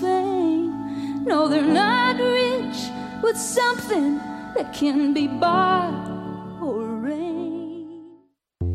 fame. No, they're not rich something that can be bought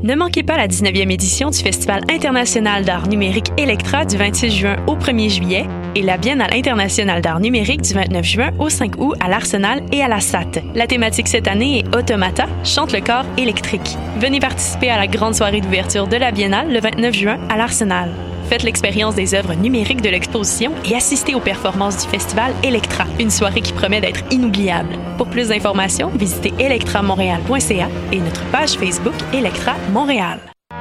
Ne manquez pas la 19e édition du Festival international d'art numérique Electra du 26 juin au 1er juillet et la Biennale internationale d'art numérique du 29 juin au 5 août à l'Arsenal et à la SAT. La thématique cette année est Automata, chante le corps électrique. Venez participer à la grande soirée d'ouverture de la Biennale le 29 juin à l'Arsenal. Faites l'expérience des œuvres numériques de l'exposition et assistez aux performances du festival Electra, une soirée qui promet d'être inoubliable. Pour plus d'informations, visitez electramontréal.ca et notre page Facebook Electra Montréal.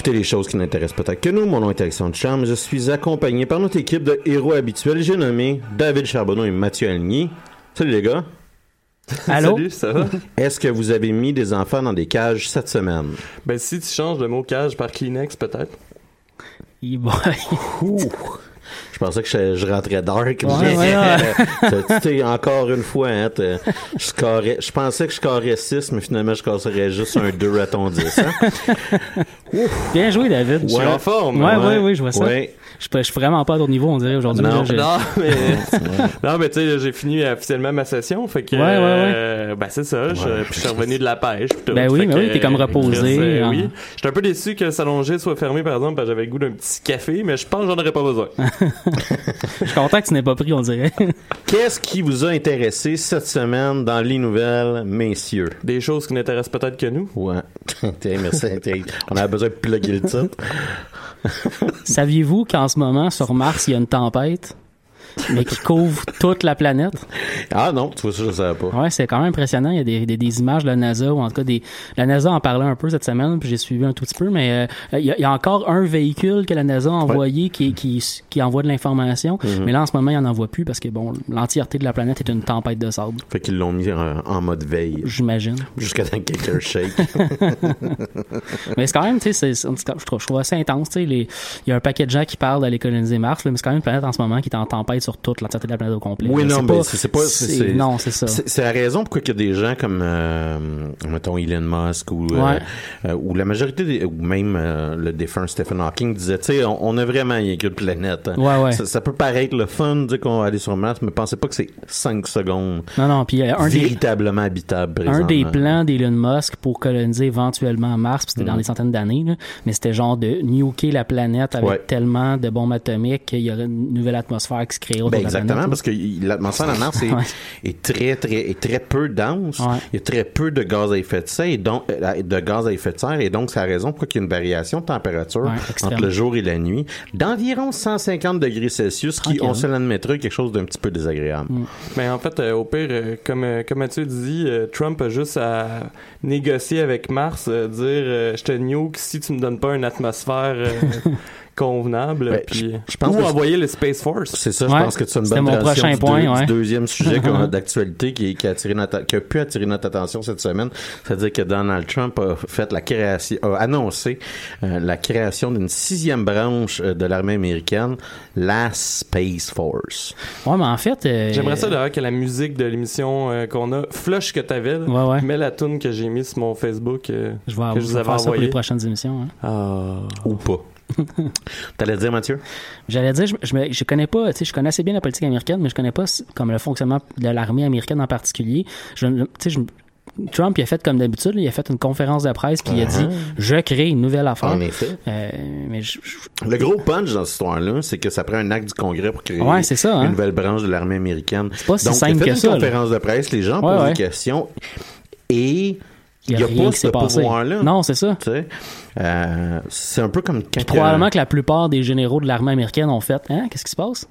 écoutez les choses qui n'intéressent peut-être que nous. Mon nom est Alexandre Charme. Je suis accompagné par notre équipe de héros habituels. J'ai nommé David Charbonneau et Mathieu Aligny. Salut les gars. Allô? Salut, ça va? Est-ce que vous avez mis des enfants dans des cages cette semaine? Ben, si tu changes le mot cage par Kleenex, peut-être. Ouh. Je pensais que je, je rentrais dark. Ouais, ouais, ouais. Tu sais, encore une fois, hein, je, scorais- je pensais que je scorais 6, mais finalement, je casserais juste un 2 à ton 10. hein. Bien joué, David. Je suis en forme. Ouais, ouais, Ouais. ouais, je vois ça. Ouais. Je, suis pas- je suis vraiment pas à ton niveau, on dirait, aujourd'hui. Non, non, mais, non, mais tu sais, j'ai fini officiellement ma session, fait que, Ouais, ouais, ouais. euh, ben, c'est ça, je, Ouais. puis je suis revenu de la pêche. tout. Ben oui, Fait ben que, oui, t'es comme euh, reposé, euh, hein. oui. J'étais un peu déçu que le salon G soit fermé, par exemple, parce que j'avais le goût d'un petit café, mais je pense que j'en aurais pas besoin. Je suis content que tu n'aies pas pris, on dirait. Qu'est-ce qui vous a intéressé cette semaine dans les nouvelles, messieurs? Des choses qui n'intéressent peut-être que nous. Ouais. Merci. On avait besoin de plugger le titre. Saviez-vous qu'en ce moment, sur Mars, il y a une tempête, mais qui couvre toute la planète? Ah non, tu vois ça, je savais pas. Ouais, c'est quand même impressionnant. Il y a des, des, des images de la NASA, ou en tout cas, des, la NASA en parlait un peu cette semaine, puis j'ai suivi un tout petit peu, mais euh, il, y a, il y a encore un véhicule que la NASA a envoyé qui, qui, qui envoie de l'information, Mhm. mais là, en ce moment, il n'en envoie plus parce que, bon, l'entièreté de la planète est une tempête de sable. Fait qu'ils l'ont mis en, en mode veille. J'imagine. Jusqu'à temps que quelqu'un shake. mais c'est quand même, tu sais, je trouve, je trouve assez intense, tu sais, il y a un paquet de gens qui parlent d'aller coloniser Mars, là, mais c'est quand même une planète en ce moment qui est en tempête sur toute l'entièreté de la planète au complet. Oui, non, C'est mais c'est pas. c'est- Non, c'est ça. C'est la raison pourquoi il y a des gens comme, euh, mettons, Elon Musk ou, euh, Ouais. euh, ou la majorité, des, ou même euh, le défunt Stephen Hawking disait, tu sais, on, on a vraiment rien qu'une planète. hein. Ouais, ouais. Ça, ça peut paraître le fun de dire qu'on va aller sur Mars, mais pensez pas que c'est 5 secondes Non, non, puis un des, véritablement habitable. un des plans d'Elon Musk pour coloniser éventuellement Mars, c'était dans des centaines d'années, mais c'était genre de nuker la planète avec Ouais. tellement de bombes atomiques qu'il y aurait une nouvelle atmosphère qui se autour Ben de la exactement, parce que l'atmosphère de Mars est, Ouais. est très, très, est très peu dense. Ouais. Il y a très peu de gaz à effet de serre et donc, euh, de gaz à effet de serre, et donc c'est la raison pourquoi il y a une variation de température Ouais, entre le jour et la nuit d'environ 150 degrés Celsius, qui, on se l'admettrait, est quelque chose d'un petit peu désagréable. Mm. Mais en fait, euh, au pire, euh, comme, euh, comme Mathieu dit, euh, Trump a juste à négocier avec Mars, euh, dire euh, je te nuke si tu me donnes pas une atmosphère euh, convenable, Ben, puis, je- je pense ou que- envoyer le Space Force. C'est ça, Ouais. je pense que c'est une bonne mon prochain du, point, deux- ouais. du deuxième sujet qu'on a d'actualité qui, qui a attiré notre, qui a pu attirer notre attention cette semaine. C'est-à-dire que Donald Trump a fait la création, a annoncé euh, la création d'une sixième branche euh, de l'armée américaine, la Space Force. Ouais, mais en fait. euh, J'aimerais ça d'ailleurs que la musique de l'émission euh, qu'on a, Flush que t'avais, là, Ouais, ouais. mets la tune que j'ai mise sur mon Facebook. euh, Je vais, que vous ça pour envoyé. les prochaines émissions. hein. Ah. Ou pas. T'allais dire, Mathieu? J'allais dire, je, je, connais pas, tu sais, je connais assez bien la politique américaine, mais je connais pas comme le fonctionnement de l'armée américaine en particulier. Je, tu sais, je- Trump, il a fait comme d'habitude, il a fait une conférence de presse puis il a dit, je crée une nouvelle affaire. En effet. Euh, mais je, je- Le gros punch dans cette histoire-là, c'est que ça prend un acte du Congrès pour créer Ouais, c'est ça, hein. une nouvelle branche de l'armée américaine. pas si Donc, simple il a fait que une ça, là. conférence de presse, les gens Ouais, posent ouais. des questions et il n'y a, a rien pas qui ce s'est passé. pouvoir-là. Non, c'est ça. Euh, c'est un peu comme quand. Probablement que la plupart des généraux de l'armée américaine ont fait, hein, qu'est-ce qui se passe?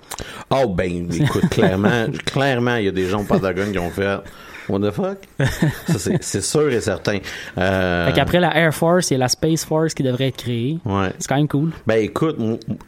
Oh, ben, écoute, clairement, clairement, il y a des gens au Pentagone qui ont fait. What the fuck? Ça, c'est- sûr et certain. Euh, Fait qu'après la Air Force, il y a la Space Force qui devrait être créée. Ouais. C'est quand même cool. Ben écoute,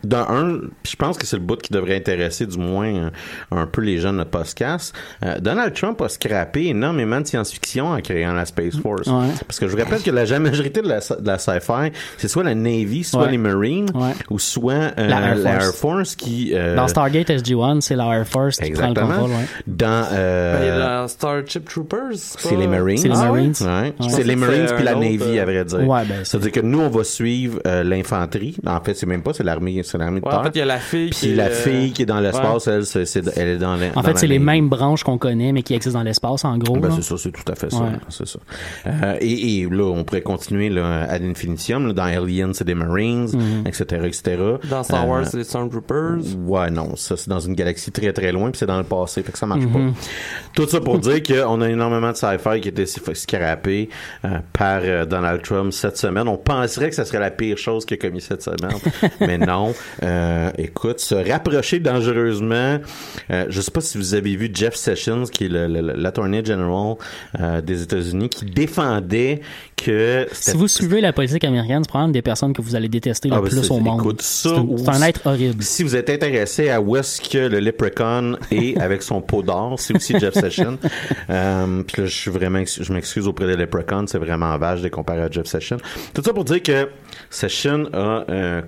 d'un un, puis je pense que c'est le bout qui devrait intéresser du moins euh, un peu les jeunes de podcast. Euh, Donald Trump a scrappé énormément de science-fiction en créant la Space Force. Ouais. Parce que je vous rappelle que la majorité de la, de la sci-fi, c'est soit la Navy, soit Ouais. les Marines, Ouais. ou soit euh, La Air la Air Force. Qui... euh, Dans Stargate SG-1, c'est la Air Force qui prend le Exactement. contrôle. Ouais. Dans... euh, Ben, il y a dans Starship Troopers. c'est les Marines. C'est les Ah ouais? Marines. Ouais. Je C'est les Marines puis la autre, Navy, euh, à vrai dire. Ouais, ben, c'est- C'est-à-dire que nous, on va suivre euh, l'infanterie. En fait, c'est même pas, c'est l'armée, c'est l'armée de Ouais, terre. en fait, il y a la fille Puis qui la est, euh, fille qui est dans l'espace, elle, c'est- elle est dans En dans fait, c'est les mêmes branches qu'on connaît, mais qui existent dans l'espace, en gros. Ben, c'est ça, c'est tout à fait ça. Ouais. C'est ça. Euh, et, et là, on pourrait continuer là, à l'infinitium. là. Dans Alien, c'est des Marines, Mhm. etc., etc. Dans Star Euh, Wars, c'est les Stormtroopers. Ouais, non, ça c'est dans une galaxie très très loin, puis c'est dans le passé, fait que ça marche Mhm. pas. Tout ça pour dire qu'on a énormément de sci-fi qui était scrappé euh, par euh, Donald Trump cette semaine. On penserait que ça serait la pire chose qu'il a commis cette semaine, mais non. Euh, écoute, se rapprocher dangereusement. Euh, je sais pas si vous avez vu Jeff Sessions, qui est l'attorney general des États-Unis, qui défendait que Si vous suivez la politique américaine, c'est probablement des personnes que vous allez détester le Ah, ben, plus au monde. écoute, ça, c'est un, ou- c'est un être horrible. Si vous êtes intéressé à où est-ce que le Leprechaun est avec son pot d'or, c'est aussi Jeff Sessions. Euh, puis là, je suis vraiment, je m'excuse auprès des Leprechauns, c'est vraiment vache de les comparer à Jeff Sessions. Tout ça pour dire que Sessions a, euh,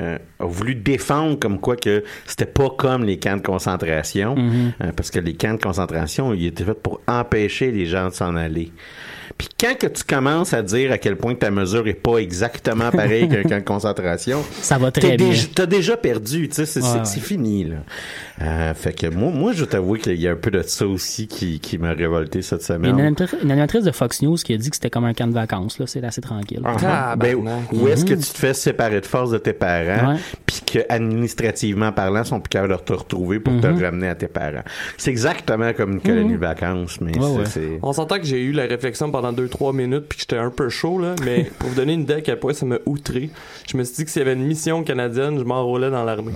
euh, a voulu défendre comme quoi que c'était pas comme les camps de concentration, euh, parce que les camps de concentration, ils étaient faits pour empêcher les gens de s'en aller. Puis quand que tu commences à dire à quel point ta mesure est pas exactement pareille qu'un camp de concentration, Ça va T'as très bien. déjà, t'as déjà perdu, tu sais, c'est, Ouais, c'est- ouais. c'est fini, là. Euh, fait que moi, moi, je t'avoue qu'il y a un peu de ça aussi qui, qui m'a révolté cette Il y a une semaine. animatrice, une animatrice de Fox News qui a dit que c'était comme un camp de vacances. Là, c'est assez tranquille. Ah, ben, Tabarnak. où est-ce que tu te fais séparer de force de tes parents, Ouais. puis que administrativement parlant, ils sont plus capables de te retrouver pour te ramener à tes parents? C'est exactement comme une colonie de vacances, mais Ouais, c'est, ouais. c'est- On s'entend que j'ai eu la réflexion pendant 2-3 minutes puis que j'étais un peu chaud, là, mais pour vous donner une idée à quel point ça m'a outré, je me suis dit que s'il y avait une mission canadienne, je m'enrôlais dans l'armée.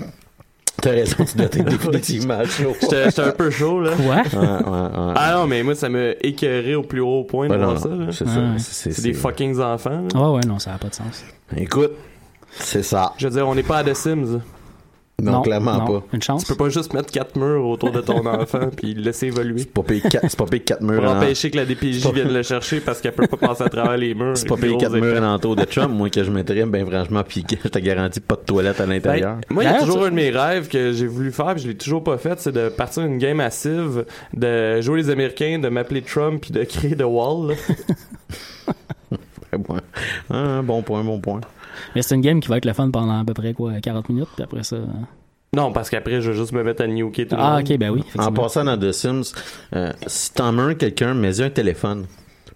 T'as raison, tu dois être définitivement chaud. J'étais j'étais un peu chaud, là. Quoi? Ouais, ouais, ouais. Ah non, mais moi, ça m'a écœuré au plus haut point de voir ça. c'est Ouais. ça. C'est, C'est des fucking enfants. là. Ouais, ouais, non, ça n'a pas de sens. Écoute, c'est ça. Je veux dire, on n'est pas à The Sims. Non, clairement non. pas. Une chance. Tu peux pas juste mettre quatre murs autour de ton enfant puis le laisser évoluer. C'est pas payer quatre, c'est pas payer quatre murs Pour en- empêcher que la DPJ vienne le chercher parce qu'elle peut pas passer à travers les murs. C'est pas payer quatre murs épées. alentour de Trump, moi, que je mettrais, ben franchement, puis que je te garantis pas de toilette à l'intérieur. Ben, moi, il y a toujours un de mes rêves que j'ai voulu faire, puis je l'ai toujours pas fait, c'est de partir une game massive, de jouer les Américains, de m'appeler Trump, puis de créer The Wall. Ah, bon point, bon point. Mais c'est une game qui va être le fun pendant à peu près quoi, 40 minutes, puis après ça. euh, Non, parce qu'après, je vais juste me mettre à nuker tout le Ah, monde. ok, ben oui. En passant dans The Sims, euh, si t'en mets quelqu'un, mets-y un téléphone.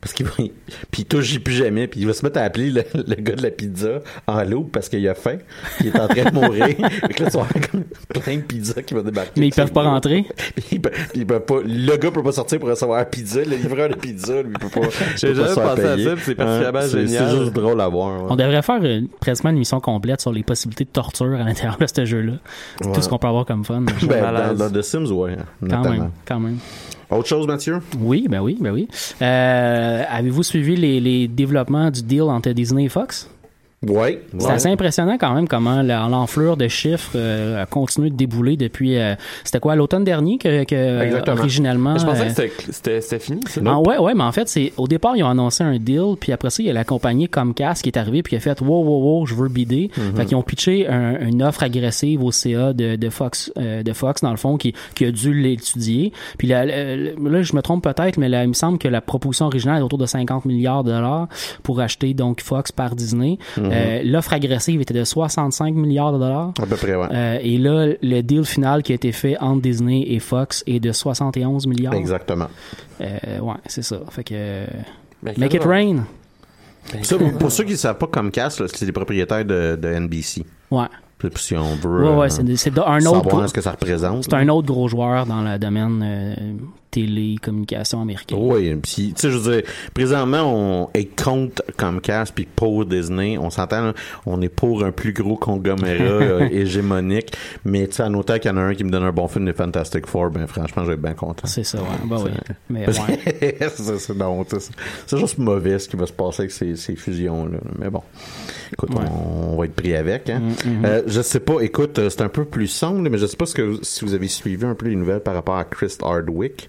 Parce qu'il va, puis il touche plus jamais, puis il va se mettre à appeler le, le gars de la pizza en loup parce qu'il a faim, il est en train de mourir. que là, tu vas avoir comme plein de pizzas qui vont débarquer. Mais ils peuvent pas rentrer? Puis pas, le gars peut pas sortir pour recevoir la pizza, le livreur de pizza, lui, il peut pas. J'ai jamais pensé à ça, c'est particulièrement Ouais, c'est- génial. C'est juste drôle à voir. ouais. On devrait faire euh, pratiquement une émission complète sur les possibilités de torture à l'intérieur de ce jeu-là. C'est Ouais. Tout ce qu'on peut avoir comme fun. Ben, dans, dans The Sims, ouais, quand notamment. même, quand même. Autre chose, Mathieu? Oui, ben oui, ben oui. Euh, Avez-vous suivi les, les développements du deal entre Disney et Fox? Ouais. C'est ouais. assez impressionnant quand même comment l'enflure de chiffres euh, a continué de débouler depuis. euh, C'était quoi l'automne dernier que, que euh, Exactement. originalement. Mais je pensais euh, que c'était- c'était fini, ça. Ah ouais, ouais, mais en fait, c'est au départ, ils ont annoncé un deal, puis après ça, il y a la compagnie Comcast qui est arrivée, puis qui a fait wow, wow, wow, je veux bider. Fait qu'ils ont pitché un- une offre agressive au CA de, de Fox, euh, de Fox dans le fond, qui, qui a dû l'étudier. Puis là, là, là, je me trompe peut-être, mais là, il me semble que la proposition originale est autour de 50 milliards de dollars pour acheter donc Fox par Disney. Euh, L'offre agressive était de 65 milliards de dollars. À peu près, ouais. Euh, et là, le deal final qui a été fait entre Disney et Fox est de 71 milliards. Exactement. Euh, ouais, c'est ça. Fait que. Ben, Make it rain. Ça, pour, ceux qui ne savent pas, Comcast, c'est les propriétaires de, de NBC. Ouais. Si on veut Ouais, ouais, c'est c'est un autre. savoir gros- ce que ça représente. C'est un autre gros joueur dans le domaine euh, télécommunication américaine. Oui, puis tu sais, je veux dire, présentement, on est contre Comcast puis pour Disney. On s'entend, on est pour un plus gros conglomérat euh, hégémonique. Mais tu sais, en autant qu'il y en a un qui me donne un bon film de Fantastic Four, ben franchement, je vais être bien content. C'est ça, ouais. Ben oui. Mais ouais. c'est c'est- non, tu sais, c'est juste mauvais ce qui va se passer avec ces, ces fusions-là. Mais bon, écoute, Ouais. on, on va être pris avec. Hein. Mm, mm. Euh, je sais pas, écoute, euh, c'est un peu plus sombre, mais je sais pas ce que, si vous avez suivi un peu les nouvelles par rapport à Chris Hardwick.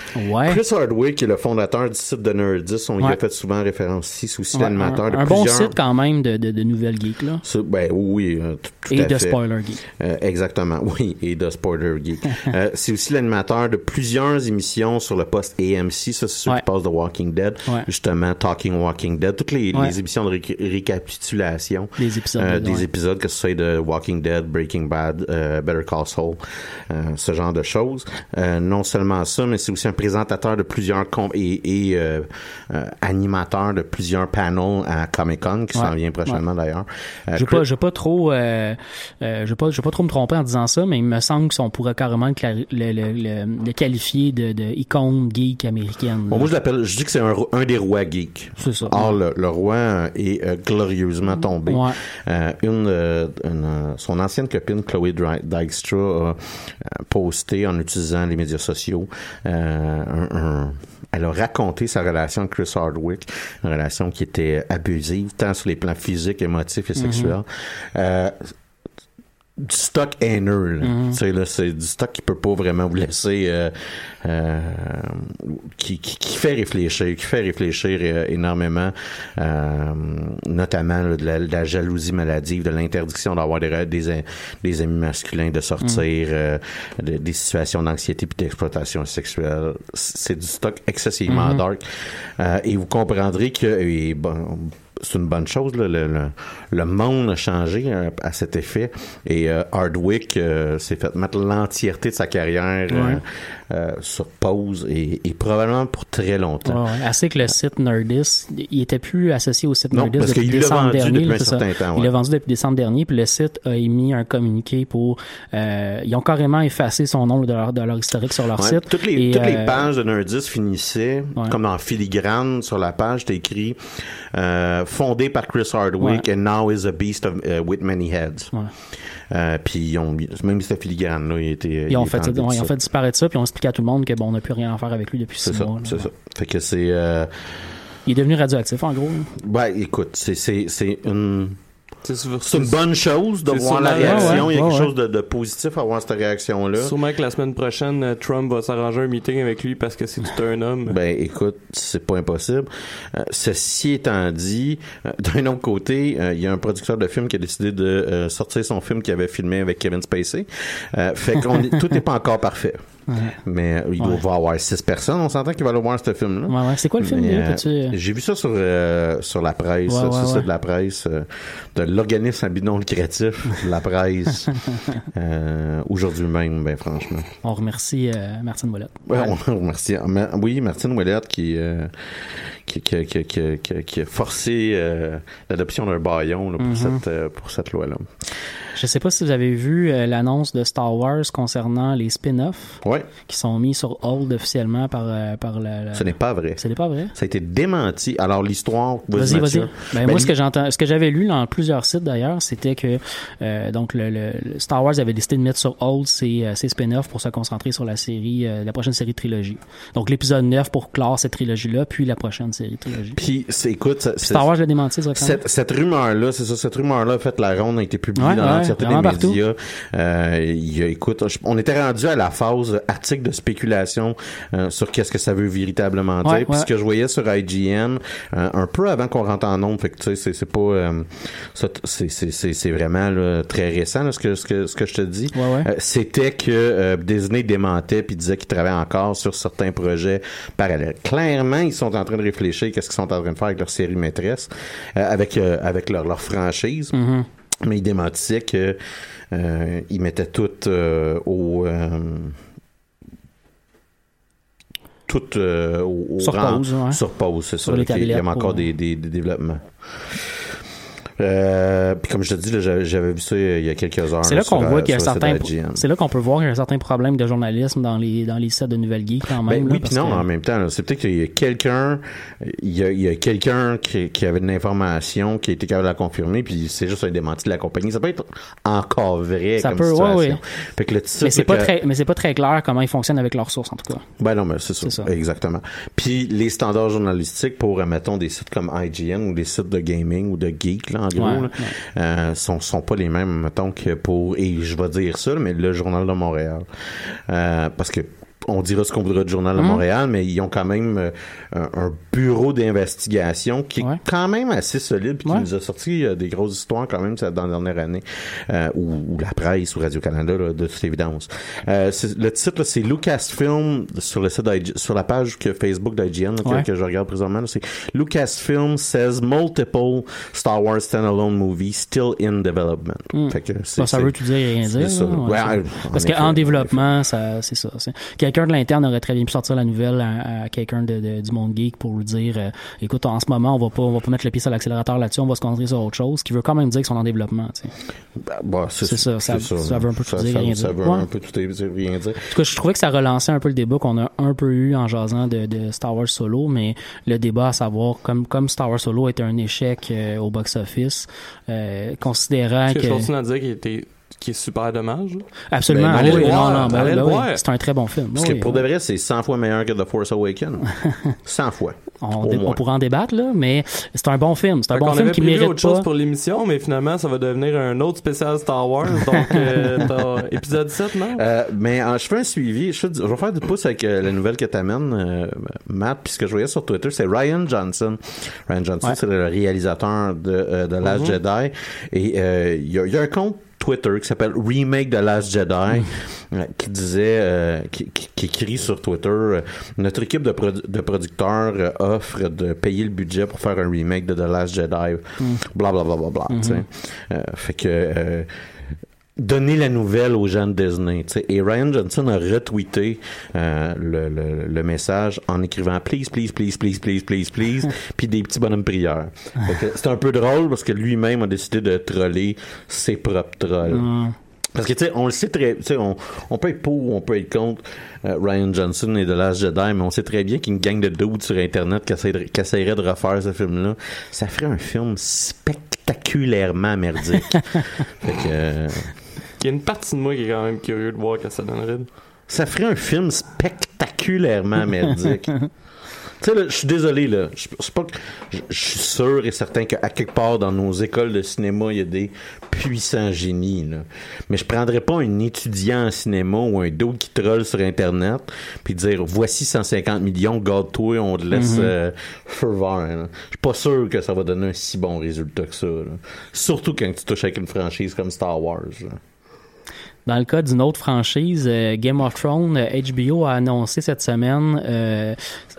Ouais. Chris Hardwick, qui est le fondateur du site de Nerdist, on y Ouais. a fait souvent référence ici, c'est aussi Ouais, l'animateur un, de un bon plusieurs... site quand même de, de, de nouvelles geeks, là. Ben oui, euh, tout, tout Et à de fait. spoiler geek. Euh, exactement, oui, et de Spoiler Geek. Euh, c'est aussi l'animateur de plusieurs émissions sur le poste AMC, ça c'est ceux qui passent de Walking Dead, justement Talking Walking Dead, toutes les, les émissions de réca- récapitulation Des épisodes. euh, des épisodes, que ce soit de Walking Dead, Breaking Bad, Better Call Saul, ce genre de choses. Non seulement ça, mais c'est aussi un présentateur de plusieurs com- et, et euh, euh, animateur de plusieurs panels à Comic Con qui s'en Ouais. vient prochainement d'ailleurs. Euh, Je je vais pas trop, euh, je pas, pas trop me tromper en disant ça, mais il me semble qu'on pourrait carrément le, clari- le, le, le- le qualifier de, de icône geek américaine. Bon, moi, je l'appelle, je dis que c'est un, des rois geeks. C'est ça. Or, le, le roi est glorieusement tombé. Une, une, son ancienne copine, Chloé Dykstra, a posté en utilisant les médias sociaux euh, un- un- elle a raconté sa relation avec Chris Hardwick, une relation qui était abusive, tant sur les plans physiques, émotifs et sexuels. Euh, du stock haineux. là. Tu sais, là, c'est du stock qui peut pas vraiment vous laisser euh, euh, qui, qui, qui fait réfléchir, qui fait réfléchir euh, énormément, euh, notamment là, de, la, de la jalousie maladive, de l'interdiction d'avoir des, des, des amis masculins, de sortir, euh, de- des situations d'anxiété puis d'exploitation sexuelle. C'est du stock excessivement dark. Euh, et vous comprendrez que et bon, c'est une bonne chose. là. Le, le, le monde a changé euh, à cet effet. Et euh, Hardwick euh, s'est fait mettre l'entièreté de sa carrière euh, Ouais. euh, sur pause et, et probablement pour très longtemps. Ouais, ouais. Assez que le site Nerdist, il était plus associé au site Non, Nerdist parce depuis qu'il l'a décembre vendu dernier. depuis un certain temps, Il l'a vendu depuis décembre dernier, puis le site a émis un communiqué pour. ils ont carrément effacé son nom de leur, de leur historique sur leur site. toutes les, Et, toutes les pages de Nerdist finissaient comme en filigrane sur la page, c'était écrit euh, fondé par Chris Hardwick Ouais. and now is a beast of, uh, with many heads. Ouais. Euh, puis ils ont même cette filigrane là, il était Ils ont, fait, ça- ils ont fait disparaître ça, puis ont expliqué à tout le monde que bon, on n'a plus rien à faire avec lui depuis six ça, mois. c'est ça. Fait que c'est euh, Il est devenu radioactif, en gros. là. Ben, écoute, c'est, c'est, c'est une. C'est une bonne chose de voir la réaction. ouais, Il y a ouais, quelque ouais. chose de, de positif à voir cette réaction-là. Sûrement que la semaine prochaine, euh, Trump va s'arranger un meeting avec lui parce que c'est tout un homme. Ben écoute, c'est pas impossible. Euh, ceci étant dit, euh, d'un autre côté, euh, il y a un producteur de film qui a décidé de sortir son film qu'il avait filmé avec Kevin Spacey. Fait qu'on est- tout n'est pas encore parfait. Mais euh, il doit Ouais. avoir six personnes. On s'entend qu'il va aller voir ce film-là. Ouais. C'est quoi le film, euh, euh, J'ai vu ça sur euh, sur la presse, sur le site de la presse, euh, de l'organisme à lucratif, la presse, aujourd'hui même, ben franchement. On remercie Martine Ouellette. On remercie. Oui, Martine Ouellette qui, qui, qui, qui, qui, a forcé euh, l'adoption d'un baillon là, pour, Mhm. cette, euh, pour cette loi-là. Je sais pas si vous avez vu euh, l'annonce de Star Wars concernant les spin-offs Ouais, qui sont mis sur hold officiellement par, par la, la- ce n'est pas vrai. Ce n'est pas vrai? Ça a été démenti. Alors, l'histoire... Vas-y, vas-y. Ben, Ben, moi, ce que li- j'entends, ce que j'avais lu dans plusieurs sites d'ailleurs, c'était que donc le, Star Wars avait décidé de mettre sur hold ses, ses spin-offs pour se concentrer sur la série, la prochaine série de trilogie. Donc l'épisode 9 pour clore cette trilogie-là, puis la prochaine série trilogie. Puis, écoute... ça- c'est- Star Wars l'a démenti directement. Cette, cette rumeur-là, c'est ça, cette rumeur-là a fait la ronde, a été publiée Ouais, dans ouais, l'entièreté des médias. Euh, il y a- écoute, on était rendu à la phase article de spéculation euh, sur qu'est-ce que ça veut véritablement dire. Puis ce que je voyais sur IGN, euh, un peu avant qu'on rentre en nombre, fait que tu sais, c'est, pas, euh, c'est, c'est, c'est, vraiment là, très récent là, ce que ce que ce que je te dis. Ouais, ouais. Euh, c'était que euh, Disney démentait puis disait qu'ils travaillaient encore sur certains projets parallèles. Clairement, ils sont en train de réfléchir qu'est-ce qu'ils sont en train de faire avec leur série maîtresse, euh, avec euh, avec leur, leur franchise. Mhm. Mais ils démentissaient que euh, mettaient tout euh, au tout euh, au, au Sur rang- pause, ouais. sur pause, c'est Sur ça. les Il y avait tablettes encore des, des, des développements. Euh, puis comme je te dis, j'avais, vu ça il y a quelques heures. C'est là qu'on euh, voit qu'il y a un certain, c'est là qu'on peut voir qu'il y a un certain problème de journalisme dans les dans les sites de nouvelles geeks quand même. Ben là, oui, puis non, que- en même temps, c'est peut-être qu'il y a quelqu'un, il y a, quelqu'un qui, qui avait une information qui a été capable de la confirmer, puis c'est juste un démenti de la compagnie. Ça peut être encore vrai Ça comme peut, situation. ouais. Fait que le titre Mais c'est pas que- très, mais c'est pas très clair comment ils fonctionnent avec leurs sources en tout cas. Ben non, mais c'est ça. Ça. Exactement. Puis les standards journalistiques pour, euh, mettons, des sites comme IGN ou des sites de gaming ou de geek, là, en gros, Ouais, là, euh, sont, sont pas les mêmes, mettons, que pour, et je vais dire ça, mais le Journal de Montréal. Euh, parce que on dira ce qu'on voudra du Journal de Mhm. Montréal, mais ils ont quand même euh, un, un bureau d'investigation qui est Ouais. quand même assez solide, puis qui Ouais. nous a sorti euh, des grosses histoires quand même ça, dans la dernière année, euh, ou, ou la presse ou Radio-Canada, là, de toute évidence. Euh, le titre, c'est Lucasfilm, sur le site sur la page que Facebook d'IGN, que- Ouais. que, je regarde présentement, c'est Lucasfilm says multiple Star Wars standalone movies still in development. Hmm. Fait que Bon, ça veut tout dire et rien dire. ça. là, en Parce qu'en en développement, ça, c'est ça. Quelqu'un de l'interne aurait très bien pu sortir la nouvelle à, à quelqu'un de, de- du monde geek pour lui dire, euh, écoute, en ce moment, on va pas, on va pas mettre le pied sur l'accélérateur là-dessus, on va se concentrer sur autre chose, qui veut quand même dire qu'ils sont en développement. tu sais. Ben, bah, c'est, ça, ça- veut un peu ça, tout dire, ça- rien ça dire. veut Ouais. un peu tout dire, rien dire. En tout cas, je trouvais que ça relançait un peu le débat qu'on a un peu eu en jasant de, de Star Wars Solo, mais le débat à savoir, comme, comme Star Wars Solo était un échec euh, au box-office, euh, considérant que... je continue à dire qu'il était qui est super dommage. Absolument, Ben, voir. voir, non, ben, ben oui. C'est un très bon film. Parce Oui, que pour de vrai, c'est 100 fois meilleur que The Force Awakens. 100 fois. On, Au dé- moins. on pourra en débattre, là, mais c'est un bon film. C'est un Fait bon film avait qui prévu mérite autre chose pas. pour l'émission, mais finalement, ça va devenir un autre spécial Star Wars. Donc, euh, t'as épisode 7, non? Euh, mais euh, je fais un suivi. Je, fais du- je vais faire du pouce avec euh, la nouvelle que t'amènes, euh, Matt. Puis ce que je voyais sur Twitter, c'est Ryan Johnson. Ryan Johnson, Ouais. c'est le réalisateur de, euh, de Last Mhm. Jedi. Et euh, il y, a, il y a un compte Twitter qui s'appelle Remake de Last Jedi euh, qui disait, euh, qui, qui- qui écrit sur Twitter, euh, notre équipe de, produ- de producteurs offre de payer le budget pour faire un remake de The Last Jedi. Bla bla bla bla bla. tu sais. Euh, fait que euh, donner la nouvelle aux gens de Disney. Et Ryan Johnson a retweeté euh, le, le, le message en écrivant please, please, please, please, please, please, please, puis des petits bonhommes prieurs. Que C'est un peu drôle parce que lui-même a décidé de troller ses propres trolls. Hum. Parce que, tu sais, on le sait très, tu sais, on, on peut être pour ou on peut être contre euh, Ryan Johnson et The Last Jedi, mais on sait très bien qu'il y a une gang de dudes sur Internet qui, essaierait- qui essaierait de refaire ce film-là. Ça ferait un film spectaculairement merdique. fait que, euh, Il y a une partie de moi qui est quand même curieux de voir que ça donnerait. ça ferait un film spectaculairement merdique. Tu sais, je suis désolé, là. Je c'est pas que- je- je suis sûr et certain qu'à quelque part dans nos écoles de cinéma, il y a des puissants génies, là. Mais je prendrais pas un étudiant en cinéma ou un d'autre qui troll sur Internet puis dire voici 150 millions, garde-toi, on te laisse Mhm. euh, fervent, là. Je suis pas sûr que ça va donner un si bon résultat que ça, là. Surtout quand tu touches avec une franchise comme Star Wars, là. Dans le cas d'une autre franchise, euh, Game of Thrones, euh, HBO a annoncé cette semaine euh,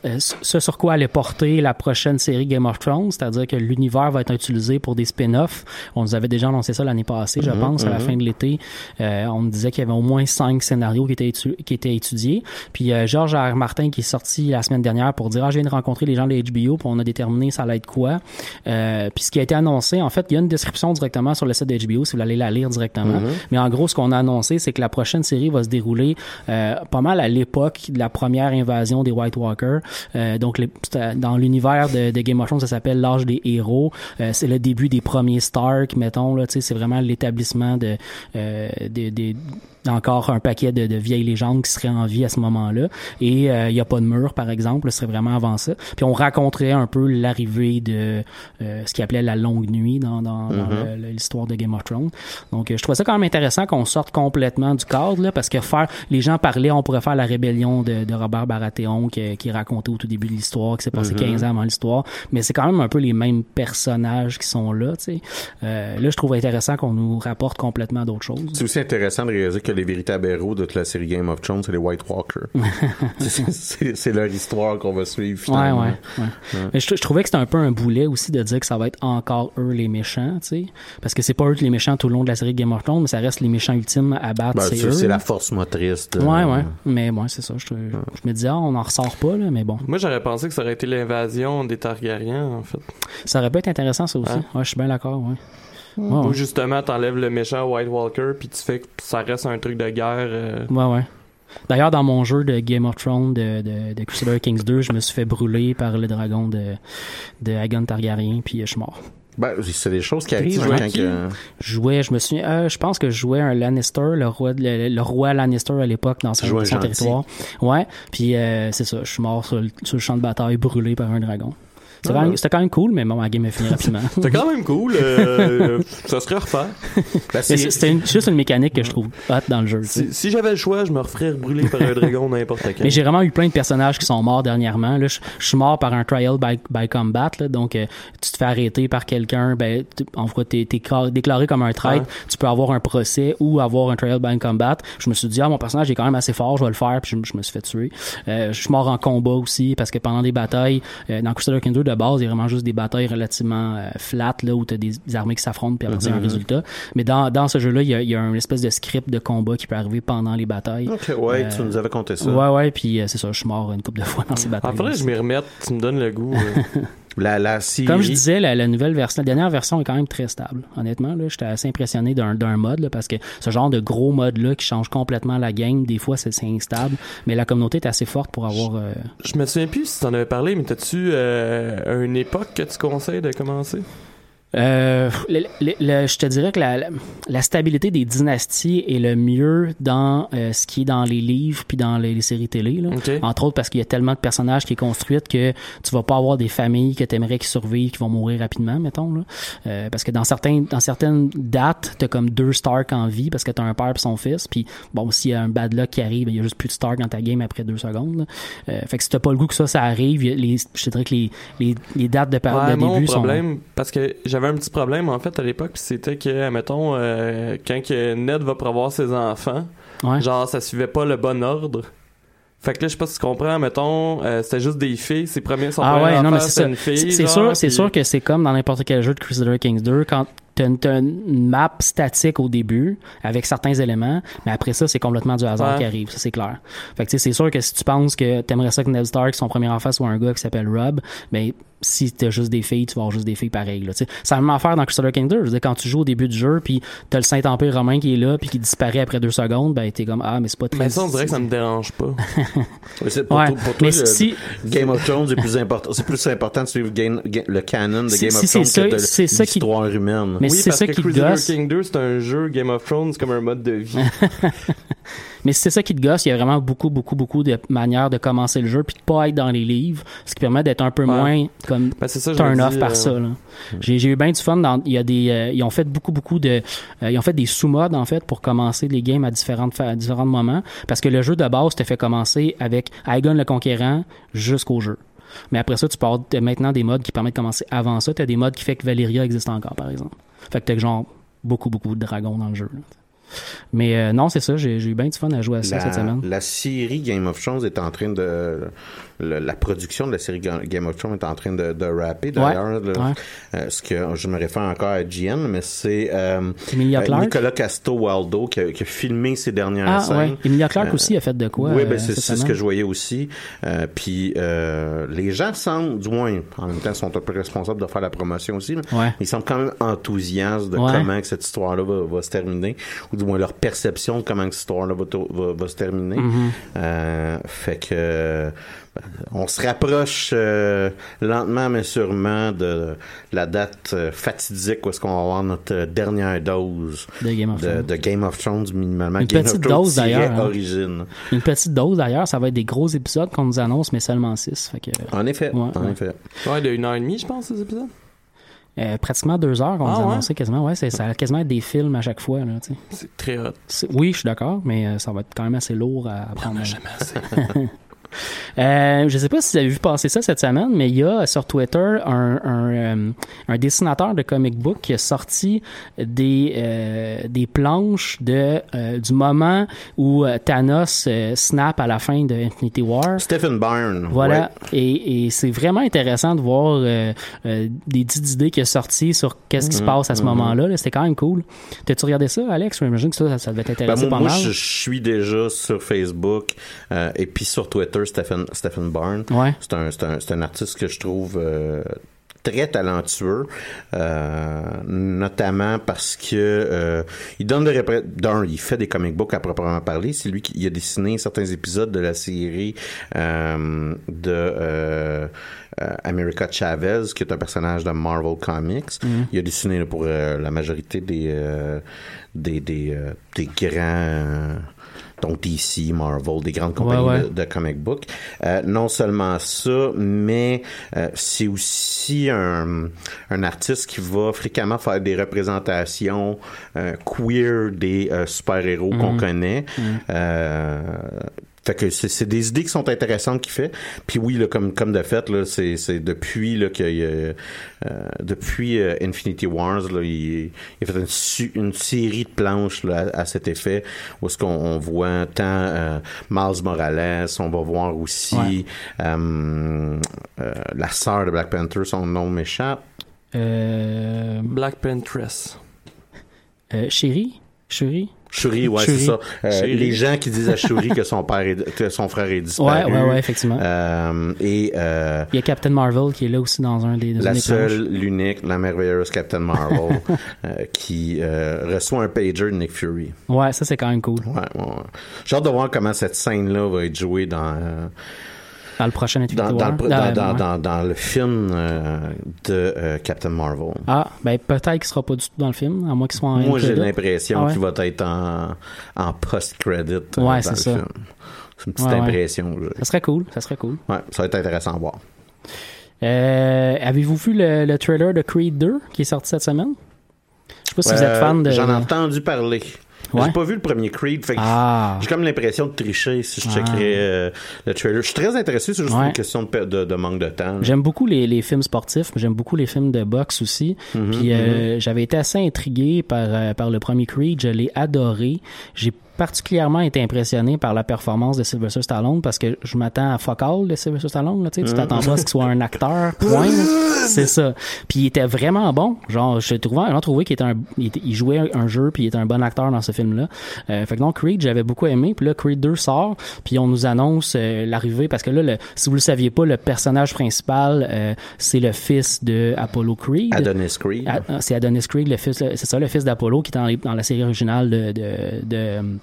euh, ce sur quoi allait porter la prochaine série Game of Thrones, c'est-à-dire que l'univers va être utilisé pour des spin-offs. On nous avait déjà annoncé ça l'année passée, je Mhm, pense, à la mhm. fin de l'été. Euh, on nous disait qu'il y avait au moins cinq scénarios qui étaient, étu- qui étaient étudiés. Puis euh, Georges R. Martin qui est sorti la semaine dernière pour dire ah je viens de rencontrer les gens de HBO, puis on a déterminé ça allait être quoi. Euh, puis ce qui a été annoncé, en fait, il y a une description directement sur le site de HBO si vous allez la lire directement. Mhm. Mais en gros, ce qu'on a annoncé, c'est que la prochaine série va se dérouler euh, pas mal à l'époque de la première invasion des White Walkers. Euh, donc, c'est, dans l'univers de, de Game of Thrones, ça s'appelle l'âge des héros. Euh, c'est le début des premiers Stark, mettons. C'est vraiment l'établissement de, euh, des- des- encore un paquet de, de vieilles légendes qui seraient en vie à ce moment-là. Et euh, il y a pas de mur, par exemple. Ce serait vraiment avant ça. Puis on raconterait un peu l'arrivée de euh, ce qu'il appelait la longue nuit dans, dans, dans Mhm. le- l'histoire de Game of Thrones. Donc, euh, je trouvais ça quand même intéressant qu'on sorte complètement du cadre, là, parce que faire, les gens parlaient, on pourrait faire la rébellion de, de Robert Baratheon qui, qui raconté au tout début de l'histoire, qui s'est passé Mhm. 15 ans avant l'histoire, mais c'est quand même un peu les mêmes personnages qui sont là, tu sais. Euh, là, je trouve intéressant qu'on nous rapporte complètement d'autres choses. C'est aussi intéressant de réaliser que les véritables héros de toute la série Game of Thrones, c'est les White Walkers. C'est- leur histoire qu'on va suivre Ouais, finalement. ouais, ouais. Mais je, je trouvais que c'était un peu un boulet aussi de dire que ça va être encore eux les méchants, tu sais. Parce que c'est pas eux les méchants tout le long de la série Game of Thrones, mais ça reste les méchants ultimes à battre, Ben, c'est c'est eux. c'est la force motrice. de- Ouais, ouais. Mais bon, c'est ça. Je, je me disais, ah, on en ressort pas, là, mais bon. Moi, j'aurais pensé que ça aurait été l'invasion des Targaryens, en fait. Ça aurait pu être intéressant, ça aussi. Hein? Ouais, je suis bien d'accord, ouais. Ouais, Ou ouais. justement, t'enlèves le méchant White Walker, puis tu fais que ça reste un truc de guerre. euh, Ouais, ouais. D'ailleurs, dans mon jeu de Game of Thrones de, de, de Crusader Kings 2, je me suis fait brûler par le dragon de, de Aegon Targaryen, puis je suis mort. Ben, c'est des choses qui arrivent jouais quand qui? que- Je jouais, je me suis, euh, je pense que je jouais un Lannister, le roi, de- le, le roi Lannister à l'époque dans son, son territoire. Ouais, puis euh, c'est ça, je suis mort sur le, sur le champ de bataille brûlé par un dragon. C'était Ah quand, même- quand cool, mais bon, la game est finie rapidement. C'était quand même cool. euh, ça serait à refaire. Ben, C'était juste une mécanique que je trouve hot dans le jeu. Si, si j'avais le choix, je me referais brûler par un dragon n'importe quand. Mais j'ai vraiment eu plein de personnages qui sont morts dernièrement. Là, je, je suis mort par un trial by, by combat. Là, donc, euh, tu te fais arrêter par quelqu'un. Ben, en fait, t'es, déclaré comme un traître. Tu peux avoir un procès ou avoir un trial by combat. Je me suis dit, ah, mon personnage est quand même assez fort, je vais le faire. Puis je, je me suis fait tuer. Euh, je suis mort en combat aussi parce que pendant des batailles, euh, dans Crusader Kings 2 de base, il y a vraiment juste des batailles relativement euh, flat là où t'as des, des armées qui s'affrontent puis après c'est un Mhm. résultat. Mais dans, dans ce jeu-là, il y a, il y a une espèce de script de combat qui peut arriver pendant les batailles. Ok, ouais, Euh, tu nous avais compté ça. Ouais, ouais, puis euh, c'est ça, je suis mort une couple de fois dans ces batailles. En que je m'y remette. Tu me donnes le goût. La, la série. Comme je disais, la, la nouvelle version, la dernière version est quand même très stable. Honnêtement, là, j'étais assez impressionné d'un, d'un mode, là, parce que ce genre de gros mode-là qui change complètement la game, des fois, c'est, c'est instable. Mais la communauté est assez forte pour avoir, euh, Je me souviens plus si t'en avais parlé, mais t'as-tu euh, une époque que tu conseilles de commencer? Euh, le- le- le- je te dirais que la, la, la stabilité des dynasties est le mieux dans euh, ce qui est dans les livres puis dans les, les séries télé. Là. Ok. Entre autres parce qu'il y a tellement de personnages qui est construit que tu vas pas avoir des familles que t'aimerais qui survivent qui vont mourir rapidement, mettons. Là. Euh, parce que dans certains dans certaines dates, t'as comme deux Stark en vie parce que t'as un père et son fils. Puis bon, s'il y a un bad luck qui arrive, il y a juste plus de Stark dans ta game après deux secondes. Euh, fait que si t'as pas le goût que ça, ça arrive, les, je te dirais que les, les, les dates de, par- Ouais, de début sont... problème, parce que j'avais un petit problème en fait à l'époque, c'était que, mettons, euh, quand que Ned va prévoir ses enfants, Ouais. genre ça suivait pas le bon ordre. Fait que là, je sais pas si tu comprends, mettons, euh, c'était juste des filles, ses premiers, son Ah ouais, non, mais c'est une fille. C'est sûr, puis- sûr que c'est comme dans n'importe quel jeu de Crusader Kings 2, quand t'as une, une map statique au début, avec certains éléments, mais après ça, c'est complètement du hasard Ouais. qui arrive, ça c'est clair. Fait que tu sais, c'est sûr que si tu penses que t'aimerais ça que Ned Stark, son premier enfant, soit un gars qui s'appelle Rob, ben si t'as juste des filles, tu vas avoir juste des filles pareilles. Là, tu sais. c'est la même affaire dans Crusader Kings 2. Je veux dire, quand tu joues au début du jeu, puis t'as le Saint-Empire romain qui est là, puis qui disparaît après deux secondes, ben t'es comme, ah, mais c'est pas très... Mais ça, on dirait que ça me dérange pas. Mais c'est pour, Ouais, toi- pour toi, mais le- si- Game of Thrones est plus important. C'est plus important de suivre Game- le canon de Si- Game of si Thrones ça- que de l'histoire humaine. Mais oui, c'est ça que qui te gosse. King 2, c'est un jeu Game of Thrones, comme un mode de vie. Mais si c'est ça qui te gosse, il y a vraiment beaucoup, beaucoup, beaucoup de manières de commencer le jeu puis de pas être dans les livres, ce qui permet d'être un peu Ouais. moins comme Ben, ça, turn off dis, par euh, ça. J'ai eu bien du fun. Dans, il y a des, euh, ils ont fait beaucoup, beaucoup de, euh, ils ont fait des sous-modes en fait pour commencer les games à différentes, fa- à différents moments, parce que le jeu de base te fait commencer avec Aegon le Conquérant jusqu'au jeu. Mais après ça, tu de- maintenant des modes qui permettent de commencer avant ça. Tu as des modes qui fait que Valyria existe encore, par exemple. Fait que t'as genre beaucoup, beaucoup de dragons dans le jeu. là. Mais euh, non, c'est ça, j'ai j'ai eu bien du fun à jouer à ça cette semaine. La série Game of Thrones est en train de. Le- la production de la série Ga- Game of Thrones est en train de, de rapper d'ailleurs. ouais. Euh, ce que je me réfère encore à GN, mais c'est euh, Emilia euh? Nicolas Casto Waldo qui a, qui a filmé ces dernières Ah scènes. ouais, Emilia Clarke Euh, aussi a fait de quoi oui, ben c'est ce que je voyais aussi. Euh, puis euh, les gens semblent, du moins, en même temps, sont un peu responsables de faire la promotion aussi. Ouais. Ils semblent quand même enthousiastes de comment que cette histoire-là va, va se terminer, ou du moins leur perception de comment que cette histoire-là va, to- va- va se terminer. Mhm. Euh, fait que euh, on se rapproche euh, lentement mais sûrement de la date euh, fatidique où est-ce qu'on va avoir notre euh, dernière dose De Game of de, Thrones. de Game of Thrones minimalement. Une Game petite of Thrones dose, d'ailleurs, hein. origine. Une petite dose d'ailleurs, ça va être des gros épisodes qu'on nous annonce, mais seulement 6. Fait que, En effet, Ouais, en ouais. effet. Ouais, de une heure et demie, je pense, ces épisodes. euh, pratiquement deux heures qu'on Ah nous a ouais? annoncé quasiment. Ouais, c'est- ça va quasiment être des films à chaque fois. C'est très hot. Oui, je suis d'accord, mais euh, ça va être quand même assez lourd à à prendre. Jamais assez. Euh, je sais pas si vous avez vu passer ça cette semaine, mais il y a sur Twitter un, un, euh, un dessinateur de comic book qui a sorti des, euh, des planches de, euh, du moment où Thanos snap à la fin de Infinity War. Stephen Byrne. Voilà, et, et c'est vraiment intéressant de voir des petites idées qui sont sorties sur qu'est-ce qui se Mhm, passe à ce mhm. moment-là. là. C'était quand même cool. T'as-tu regardé ça, Alex? J'imagine que ça, ça, devait Ben, t'intéresser moi, pas moi, mal. je, je suis déjà sur Facebook et puis sur Twitter, Stephen, Stephen Byrne. Ouais. C'est un, artiste que je trouve euh, très talentueux, euh, notamment parce que euh, il donne des d'un, il fait des comic books à proprement parler. C'est lui qui a dessiné certains épisodes de la série euh, de America Chavez, qui est un personnage de Marvel Comics. Mhm. Il a dessiné là, pour la majorité des des des, des grands donc DC, Marvel, des grandes compagnies Ouais, ouais. De, de comic book. Euh, non seulement ça, mais euh, c'est aussi un, un artiste qui va fréquemment faire des représentations euh, queer des super-héros qu'on Mhm. connaît. Mhm. Fait que c'est c'est des idées qui sont intéressantes qu'il fait. Puis oui, là, comme comme de fait, là, c'est c'est depuis là qu'il euh, depuis euh, Infinity Wars, là, il, il a fait une, une série de planches là, à, à cet effet où est-ce qu'on on voit tant euh, Miles Morales, on va voir aussi Ouais. euh, euh, la sœur de Black Panther, son nom m'échappe. Euh, Black Pantress. euh, Chérie? Chérie? Shuri, ouais, c'est ça. Euh, les gens qui disent à Shuri que son père est, que son frère est Ouais, disparu. ouais, ouais, effectivement. Euh, et euh, Il y a Captain Marvel qui est là aussi dans un des, dans la seule, l'unique, la merveilleuse Captain Marvel euh, qui euh, reçoit un pager de Nick Fury. Ouais, ça c'est quand même cool. Ouais, ouais, ouais. J'ai hâte de voir comment cette scène-là va être jouée dans, euh, Dans le prochain Infinity dans, le, pr- Dans- dans, dans, ouais. dans- dans le film euh, de euh, Captain Marvel. Ah, ben peut-être qu'il sera pas du tout dans le film, à moins qu'il soit en Moi, j'ai l'impression Ah ouais? qu'il va être en, en post-credit euh, Ouais, dans c'est le ça. film. C'est une petite impression. Ça serait cool, ça serait cool. Ouais, ça va être intéressant à voir. Euh, Avez-vous vu le, le trailer de Creed 2 qui est sorti cette semaine? Je sais pas si vous êtes fan de... J'en ai entendu parler. Ouais. J'ai pas vu le premier Creed, fait que Ah, j'ai comme l'impression de tricher si je Ah. checkerais euh, le trailer. Je suis très intéressé, c'est juste Ouais. une question de, de, de manque de temps. J'aime beaucoup les, les films sportifs, mais j'aime beaucoup les films de boxe aussi. Mhm, Puis euh, j'avais été assez intrigué par, euh, par le premier Creed, je l'ai adoré. J'ai particulièrement été impressionné par la performance de Sylvester Stallone parce que je m'attends à fuck all de Sylvester Stallone. Là, tu sais, tu t'attends pas à ce qu'il soit un acteur, point. C'est ça. Puis il était vraiment bon. Genre, je trouvais, j'ai trouvé qu'il était un, il, était- il jouait un jeu puis il était un bon acteur dans ce film-là. Euh, fait que non, Creed, j'avais beaucoup aimé. Puis là, Creed 2 sort, puis on nous annonce euh, l'arrivée parce que là, le, si vous le saviez pas, le personnage principal, euh, c'est le fils de Apollo Creed. Adonis Creed. Ah, ah, c'est Adonis Creed, le fils, c'est ça, le fils d'Apollo qui est dans, les- dans la série originale de, de, de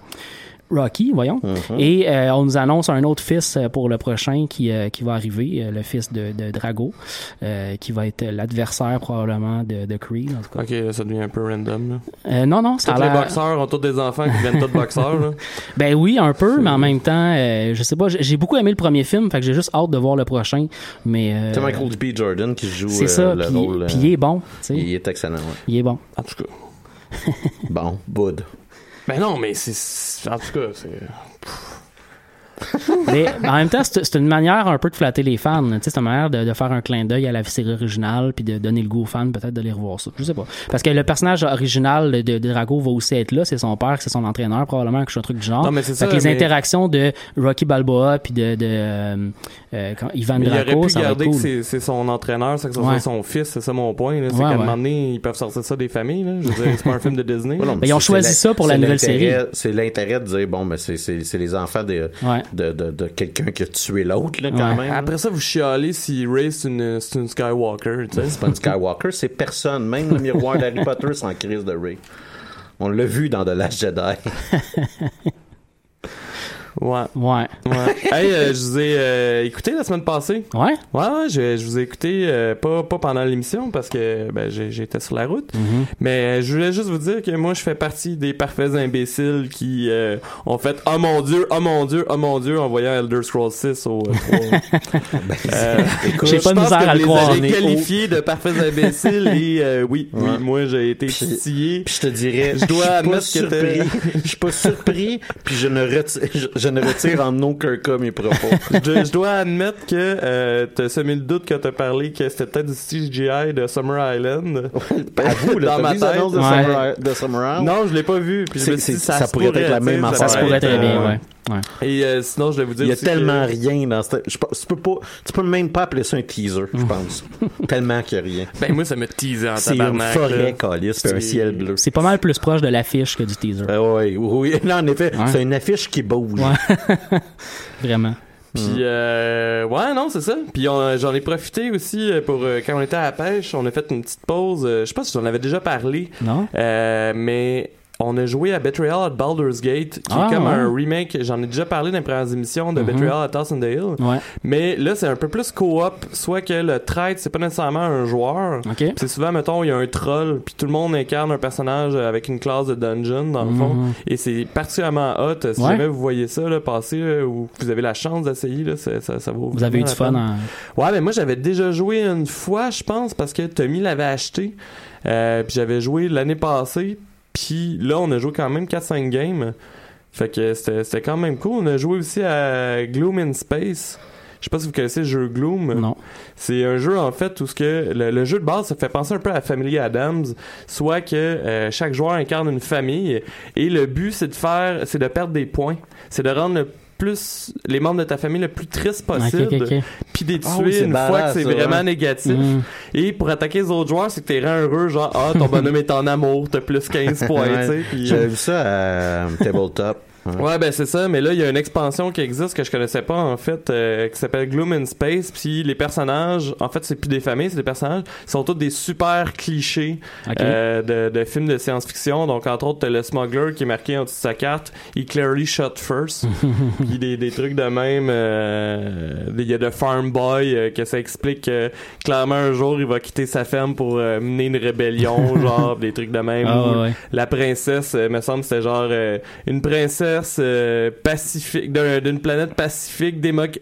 Rocky, voyons. Mhm. Et euh, on nous annonce un autre fils euh, pour le prochain qui, euh, qui va arriver, le fils de, de Drago, euh, qui va être l'adversaire probablement de, de Creed, en tout cas. Ok, ça devient un peu random. Là. Euh, non, non, ça Tous a les boxeurs ont tous des enfants qui viennent tous boxeurs. Là. Ben oui, un peu, mais en même temps, euh, je sais pas, j'ai j'ai beaucoup aimé le premier film, fait que j'ai juste hâte de voir le prochain, mais... euh, C'est Michael B. Jordan qui joue c'est euh, ça, le puis rôle. puis euh, il est bon, il est excellent, ouais. il est bon. En tout cas. Bon, Bud. Ben non, mais c'est. En tout cas, c'est. Mais en même temps, c'est une manière un peu de flatter les fans. Tu sais, C'est une manière de, de faire un clin d'œil à la série originale puis de donner le goût aux fans peut-être de les revoir ça. Je sais pas. Parce que le personnage original de, de Drago va aussi être là. C'est son père, c'est son entraîneur probablement, quelque chose un truc du genre. Non, mais c'est Fait que ça, les mais- interactions de Rocky Balboa puis de, de euh, quand- Ivan Mais il aurait pu ça garder cool. que c'est son entraîneur, c'est que ce Ouais. soit son fils, c'est ça mon point. C'est Ouais, qu'à un moment donné, ils peuvent sortir ça des familles. Là. Je veux dire, c'est pas un film de Disney. Ouais, non, Ben, ils ont c'est- choisi ça pour la nouvelle l'intérêt- série. C'est l'intérêt de dire, bon, mais c'est- les enfants de, Ouais. de, de, de quelqu'un qui a tué l'autre, là, quand Ouais. même. Après ça, vous chialez si Ray c'est une, Skywalker. tu sais. C'est pas une Skywalker, c'est personne. Même le miroir d'Harry Potter, c'est en crise de Ray. On l'a vu dans The Last Jedi. Ouais. Ouais. ouais. hey, euh, je vous ai euh, écouté la semaine passée. Ouais? Ouais, ouais, je, je vous ai écouté euh, pas, pas pendant l'émission parce que ben, j'ai- j'étais sur la route. Mhm. Mais euh, je voulais juste vous dire que moi, je fais partie des parfaits imbéciles qui euh, ont fait « Oh mon Dieu, oh mon Dieu, oh mon Dieu » en voyant Elder Scrolls 6 au euh, 3. Euh, J'ai je pas de pense misère que à je le les croire. est qualifiés de parfaits imbéciles et euh, oui, oui, moi, j'ai été titillé. Puis je te dirais, Je dois suis pas admettre que. Je suis pas surpris, puis je ne retire, je, ne retire en aucun cas mes propos. je, je dois admettre que euh, t'as semé le doute quand t'as parlé que c'était peut-être du CGI de Summer Island. À vous, là, Dans ma tête, de, ouais. Summer, de Summer Island? Non, je l'ai pas vu. Puis je me C'est- suis dit, c'est- ça, pourrait être la même. Ça se pourrait très être, bien, euh, ouais. ouais. Et euh, sinon, je vais vous dire Il y a aussi tellement que- rien dans cette. Je tu peux pas, tu peux même pas appeler ça un teaser, je pense. tellement qu'il y a rien. Ben moi, ça me teasait en C'est une forêt calice, puis un C'est- ciel bleu. C'est pas mal plus proche de l'affiche que du teaser. Ah oui, oui, oui. Là, en effet, Ouais. c'est une affiche qui bouge. Ouais. Vraiment. Puis, euh, ouais, non, c'est ça. Puis on- j'en ai profité aussi euh, pour euh, quand on était à la pêche, on a fait une petite pause. euh, je sais pas si j'en avais déjà parlé, Non? euh, mais on a joué à Betrayal at Baldur's Gate, qui Ah, est comme ouais. un remake. J'en ai déjà parlé dans les premières émissions de Mhm. Betrayal at Thousand Hill. Ouais. Mais là, c'est un peu plus co-op. Soit que le traître, c'est pas nécessairement un joueur. OK. Puis C'est souvent, mettons, il y a un troll, puis tout le monde incarne un personnage avec une classe de dungeon, dans le fond. Mhm. Et c'est particulièrement hot. Si Ouais. jamais vous voyez ça là, passer, là, ou vous avez la chance d'essayer, là, ça, ça, ça vaut Vous avez eu du fun en... Ouais, mais moi, j'avais déjà joué une fois, je pense, parce que Tommy l'avait acheté. Euh, puis j'avais joué l'année passée. Puis là, on a joué quand même 4-5 games. Fait que c'était quand même cool. On a joué aussi à Gloom in Space. Je sais pas si vous connaissez le jeu Gloom. Non. C'est un jeu en fait où ce que le, le jeu de base ça fait penser un peu à Family Adams, soit que euh, chaque joueur incarne une famille et le but c'est de faire c'est de perdre des points, c'est de rendre le plus les membres de ta famille le plus triste possible, ok, ok. puis les Ah tuer une fois que c'est vraiment hein. négatif. Mhm. Et pour attaquer les autres joueurs, c'est que t'es rend heureux, genre ah ton bonhomme est en amour, t'as plus 15 points, tu sais. J'avais vu ça à Tabletop. Ouais, ben c'est ça, mais là, il y a une expansion qui existe que je connaissais pas, en fait, euh, qui s'appelle Gloom in Space, puis les personnages, en fait, c'est plus des familles, c'est des personnages, ils sont tous des super clichés euh, de, de films de science-fiction, donc entre autres, t'as le smuggler qui est marqué en dessous de sa carte, he clearly shot first, puis des, des trucs de même, euh, il y a de Farm Boy, euh, que ça explique que clairement un jour, il va quitter sa ferme pour euh, mener une rébellion, genre, des trucs de même, Ah, ou ouais, ouais. la princesse, euh, me semble, c'était genre euh, une princesse euh, pacifique d'un- d'une planète pacifique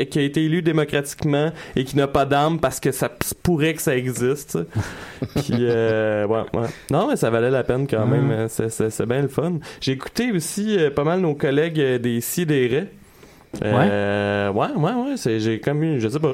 qui a été élue démocratiquement et qui n'a pas d'âme parce que ça pourrait que ça existe. Puis euh, ouais, ouais. Non, mais ça valait la peine quand même. euh, C'est, bien le fun. J'ai écouté aussi pas mal nos collègues des Sidérés. Ouais, ouais, ouais. C'est, j'ai comme eu, je sais pas,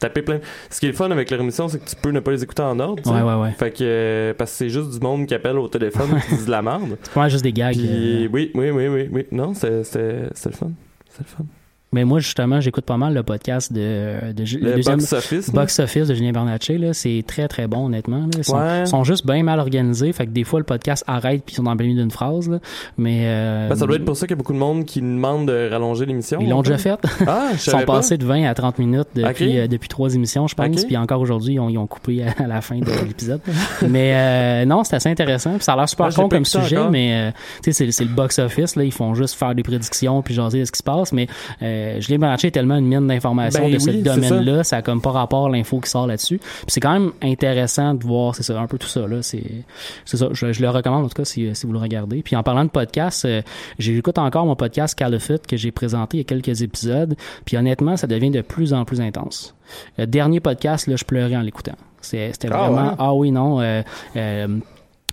tapé plein. Ce qui est le fun avec leur émission, c'est que tu peux ne pas les écouter en ordre. Ouais, ouais, ouais. Fait que euh, parce que c'est juste du monde qui appelle au téléphone qui dit de la merde. C'est pas juste des gags. Puis euh, oui, oui, oui, oui, oui. Non, c'est- c'était le fun. C'était le fun. Mais moi, justement, j'écoute pas mal le podcast de, de, Le deuxième- box office. Box Office de Julien Bernatchez, là, c'est très très bon honnêtement. Là. Ils sont, Ouais. sont juste bien mal organisés, fait que des fois le podcast arrête puis ils sont dans le milieu d'une phrase. Là. Mais euh, Ben, ça doit être pour ça qu'il y a beaucoup de monde qui demande de rallonger l'émission. ils l'ont déjà fait. Ah, je Ils sont passés de 20 à 30 minutes depuis, euh, depuis trois émissions, je pense. Ok. Puis encore aujourd'hui, ils ont, ils ont coupé à, la fin de l'épisode. mais euh, non, c'est assez intéressant. Puis ça a l'air super j'ai con comme sujet, encore. mais euh, tu sais, c'est, le box-office. Là, ils font juste faire des prédictions puis jaser de ce qui se passe. Mais euh, Julien Bernatchez est tellement une mine d'informations Ben de ce oui, domaine-là. Ça. a comme pas rapport à l'info qui sort là-dessus. Puis c'est quand même intéressant de voir, c'est ça, un peu tout ça. Là. C'est, c'est ça. Je, je le recommande en tout cas si, si vous le regardez. Puis en parlant de podcast, euh, j'écoute encore mon podcast Califit que j'ai présenté il y a quelques épisodes. Puis honnêtement, ça devient de plus en plus intense. Le dernier podcast, là, je pleurais en l'écoutant. C'est- C'était Ah vraiment. ouais? Ah oui, non. euh, euh,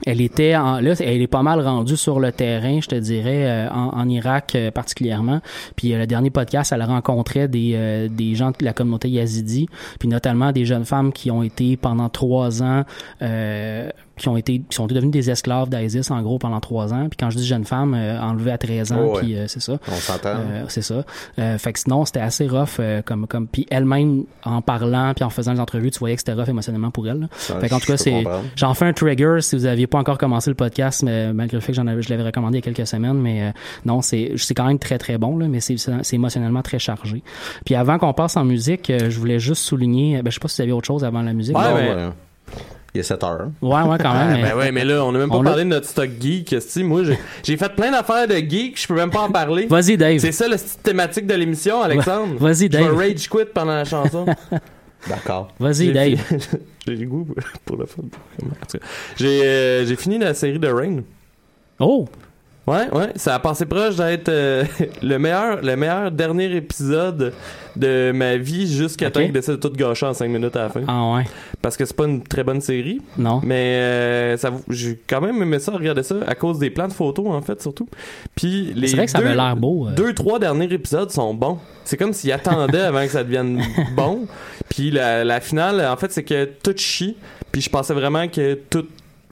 elle était en, là, elle est pas mal rendue sur le terrain, je te dirais, euh, en, en Irak euh, particulièrement. Puis euh, le dernier podcast, elle rencontrait des, des gens de la communauté yazidi, puis notamment des jeunes femmes qui ont été pendant trois ans, euh, qui ont été, qui sont devenues des esclaves d'ISIS en gros pendant trois ans. Puis quand je dis jeunes femmes, euh, enlevées à 13 ans, Oh ouais. puis euh, c'est ça. On s'entend. Euh, c'est ça. Euh, fait que sinon, c'était assez rough euh, comme comme puis elle-même en parlant puis en faisant les entrevues, tu voyais que c'était rough émotionnellement pour elle. là. Ça, fait qu'en tout cas, c'est j'en fais un trigger si vous aviez pas encore commencé le podcast mais malgré le fait que j'en avais je l'avais recommandé il y a quelques semaines mais euh, non, c'est c'est quand même très très bon là, mais c'est c'est émotionnellement très chargé. Puis avant qu'on passe en musique, euh, je voulais juste souligner ben je sais pas si vous aviez autre chose avant la musique. Ouais, Non, mais- ouais. Il y a 7 heures. Ouais, ouais, quand même. Ah, mais- ben ouais, mais là, on a même pas On parlé de notre stock geek. Moi, j'ai- j'ai fait plein d'affaires de geek, je peux même pas en parler. Vas-y Dave. C'est ça la petite thématique de l'émission, Alexandre. Vas-y Je Dave. vais rage quit pendant la chanson. D'accord. Vas-y Dave. fi- J'ai le goût pour le fun. J'ai euh, j'ai fini la série de Rain. Oh, Ouais, ouais, ça a passé proche d'être euh, le meilleur le meilleur dernier épisode de ma vie jusqu'à temps qu'il décide de tout gâcher en 5 minutes à la fin. ah ouais. Parce que c'est pas une très bonne série, Non. mais euh, ça j'ai quand même aimé ça regarder ça à cause des plans de photos en fait surtout. Puis les C'est vrai que ça deux, avait l'air beau. euh. deux trois derniers épisodes sont bons. C'est comme s'ils attendaient avant que ça devienne bon. Puis la, la finale en fait c'est que tout chie. Puis je pensais vraiment que tout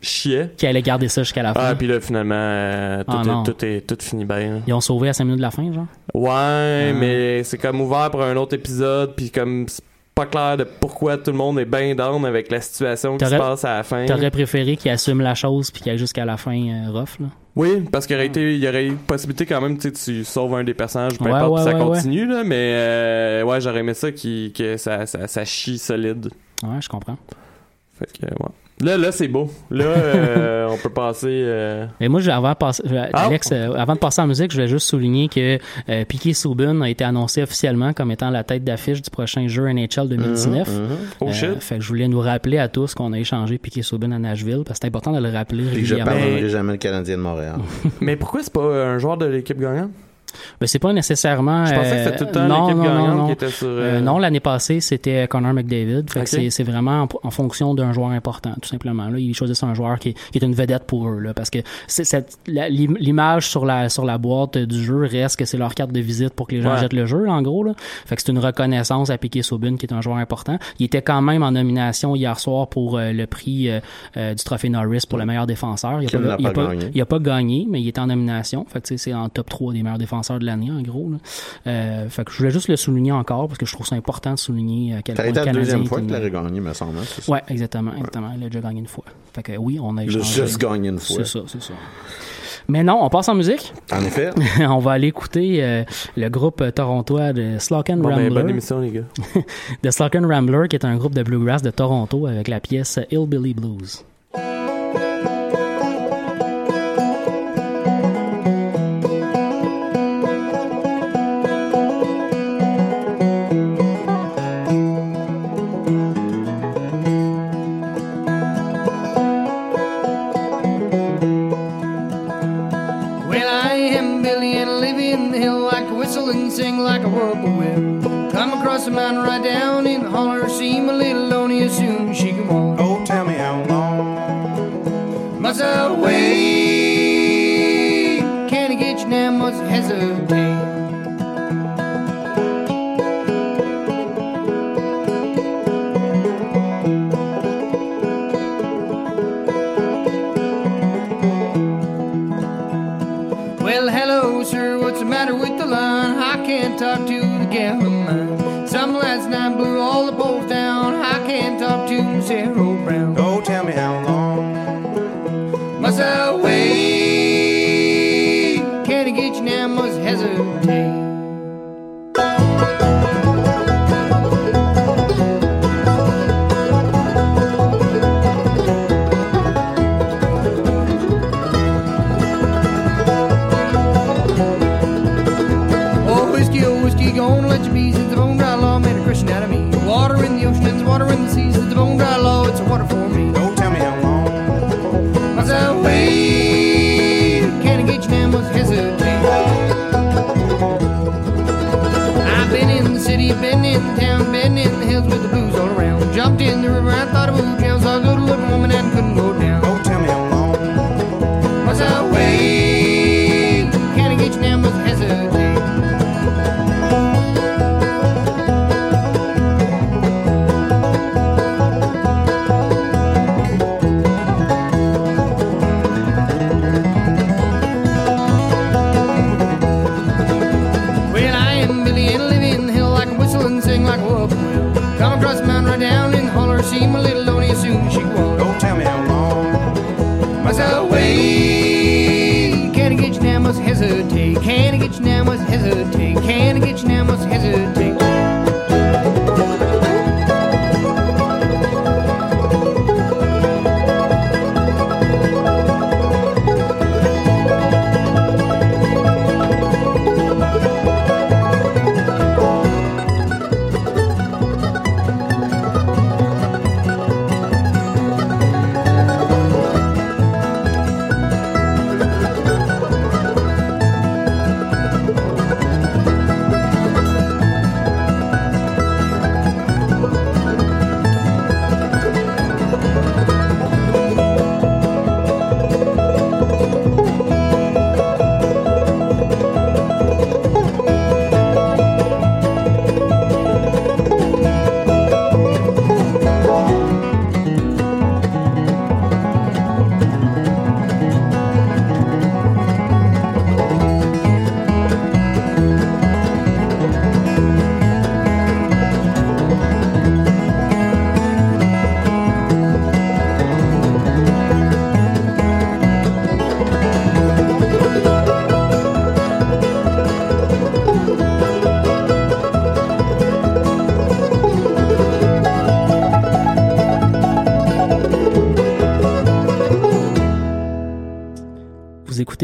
chiait. qui allait garder ça jusqu'à la fin. Ah, puis là, finalement, euh, tout, Ah, est, tout, est, tout finit bien. Ils ont sauvé à 5 minutes de la fin, genre? Ouais, Ah. mais c'est comme ouvert pour un autre épisode, puis comme c'est pas clair de pourquoi tout le monde est bien down avec la situation qui se passe à la fin. T'aurais préféré qu'ils assument la chose puis qu'ils aillent jusqu'à la fin euh, rough, là? Oui, parce qu'il y aurait été, il y aurait eu possibilité quand même, tu sais, tu sauves un des personnages, peu Ouais, importe, ouais, ça ouais, continue, là, mais euh, ouais, j'aurais aimé ça qui, que ça, ça, ça chie solide. Ouais, je comprends. Fait que, ouais. Là, là, c'est beau. Là, euh, on peut passer. euh, Et moi, je- avant de passer, je- Ah. Alex, euh, avant de passer en musique, je voulais juste souligner que euh, Piquet Souben a été annoncé officiellement comme étant la tête d'affiche du prochain jeu NHL 2019. Mhm, mhm. Oh Euh, shit. fait que je voulais nous rappeler à tous qu'on a échangé Piquet Souben à Nashville parce que c'est important de le rappeler Puis que je régulièrement. pardonnerai jamais le Canadien de Montréal. Mais pourquoi c'est pas un joueur de l'équipe gagnante? Mais c'est pas nécessairement. Je pensais que euh, c'était tout le temps non, l'équipe non, gagnante non, non. qui était sur. Euh, euh, non, l'année passée, c'était Connor McDavid. Fait que c'est- c'est vraiment en, en fonction d'un joueur important, tout simplement. Là, ils choisissent un joueur qui, est- qui est une vedette pour eux, là, parce que c'est cette- la- l'im- l'image sur la sur la boîte du jeu reste que c'est leur carte de visite pour que les gens Ouais. jettent le jeu, en gros. Là. Fait que c'est une reconnaissance à Piquet Saubin, qui est un joueur important. Il était quand même en nomination hier soir pour euh, le prix euh, euh, du trophée Norris pour le meilleur défenseur. Il a Qui pas, n'a pas pas- pas gagné, mais il était en nomination. Fait que c'est en top 3 des meilleurs défenseurs de l'année, en gros. Là. Euh, fait que je voulais juste le souligner encore parce que je trouve ça important de souligner à quel point été le la Canadien deuxième fois une- qu'il l'aurait gagné, me semble. hein, c'est ça? Ouais, exactement, exactement. Il a déjà gagné une fois. Fait que oui, on a Il a échangé. juste gagné une fois. C'est ça, c'est ça. Mais non, on passe en musique. En effet. on va aller écouter euh, le groupe euh, torontois de Slock and Bon, ben, bonne Rambler. émission, les gars. de Slock and Rambler, qui est un groupe de bluegrass de Toronto avec la pièce Hillbilly Blues.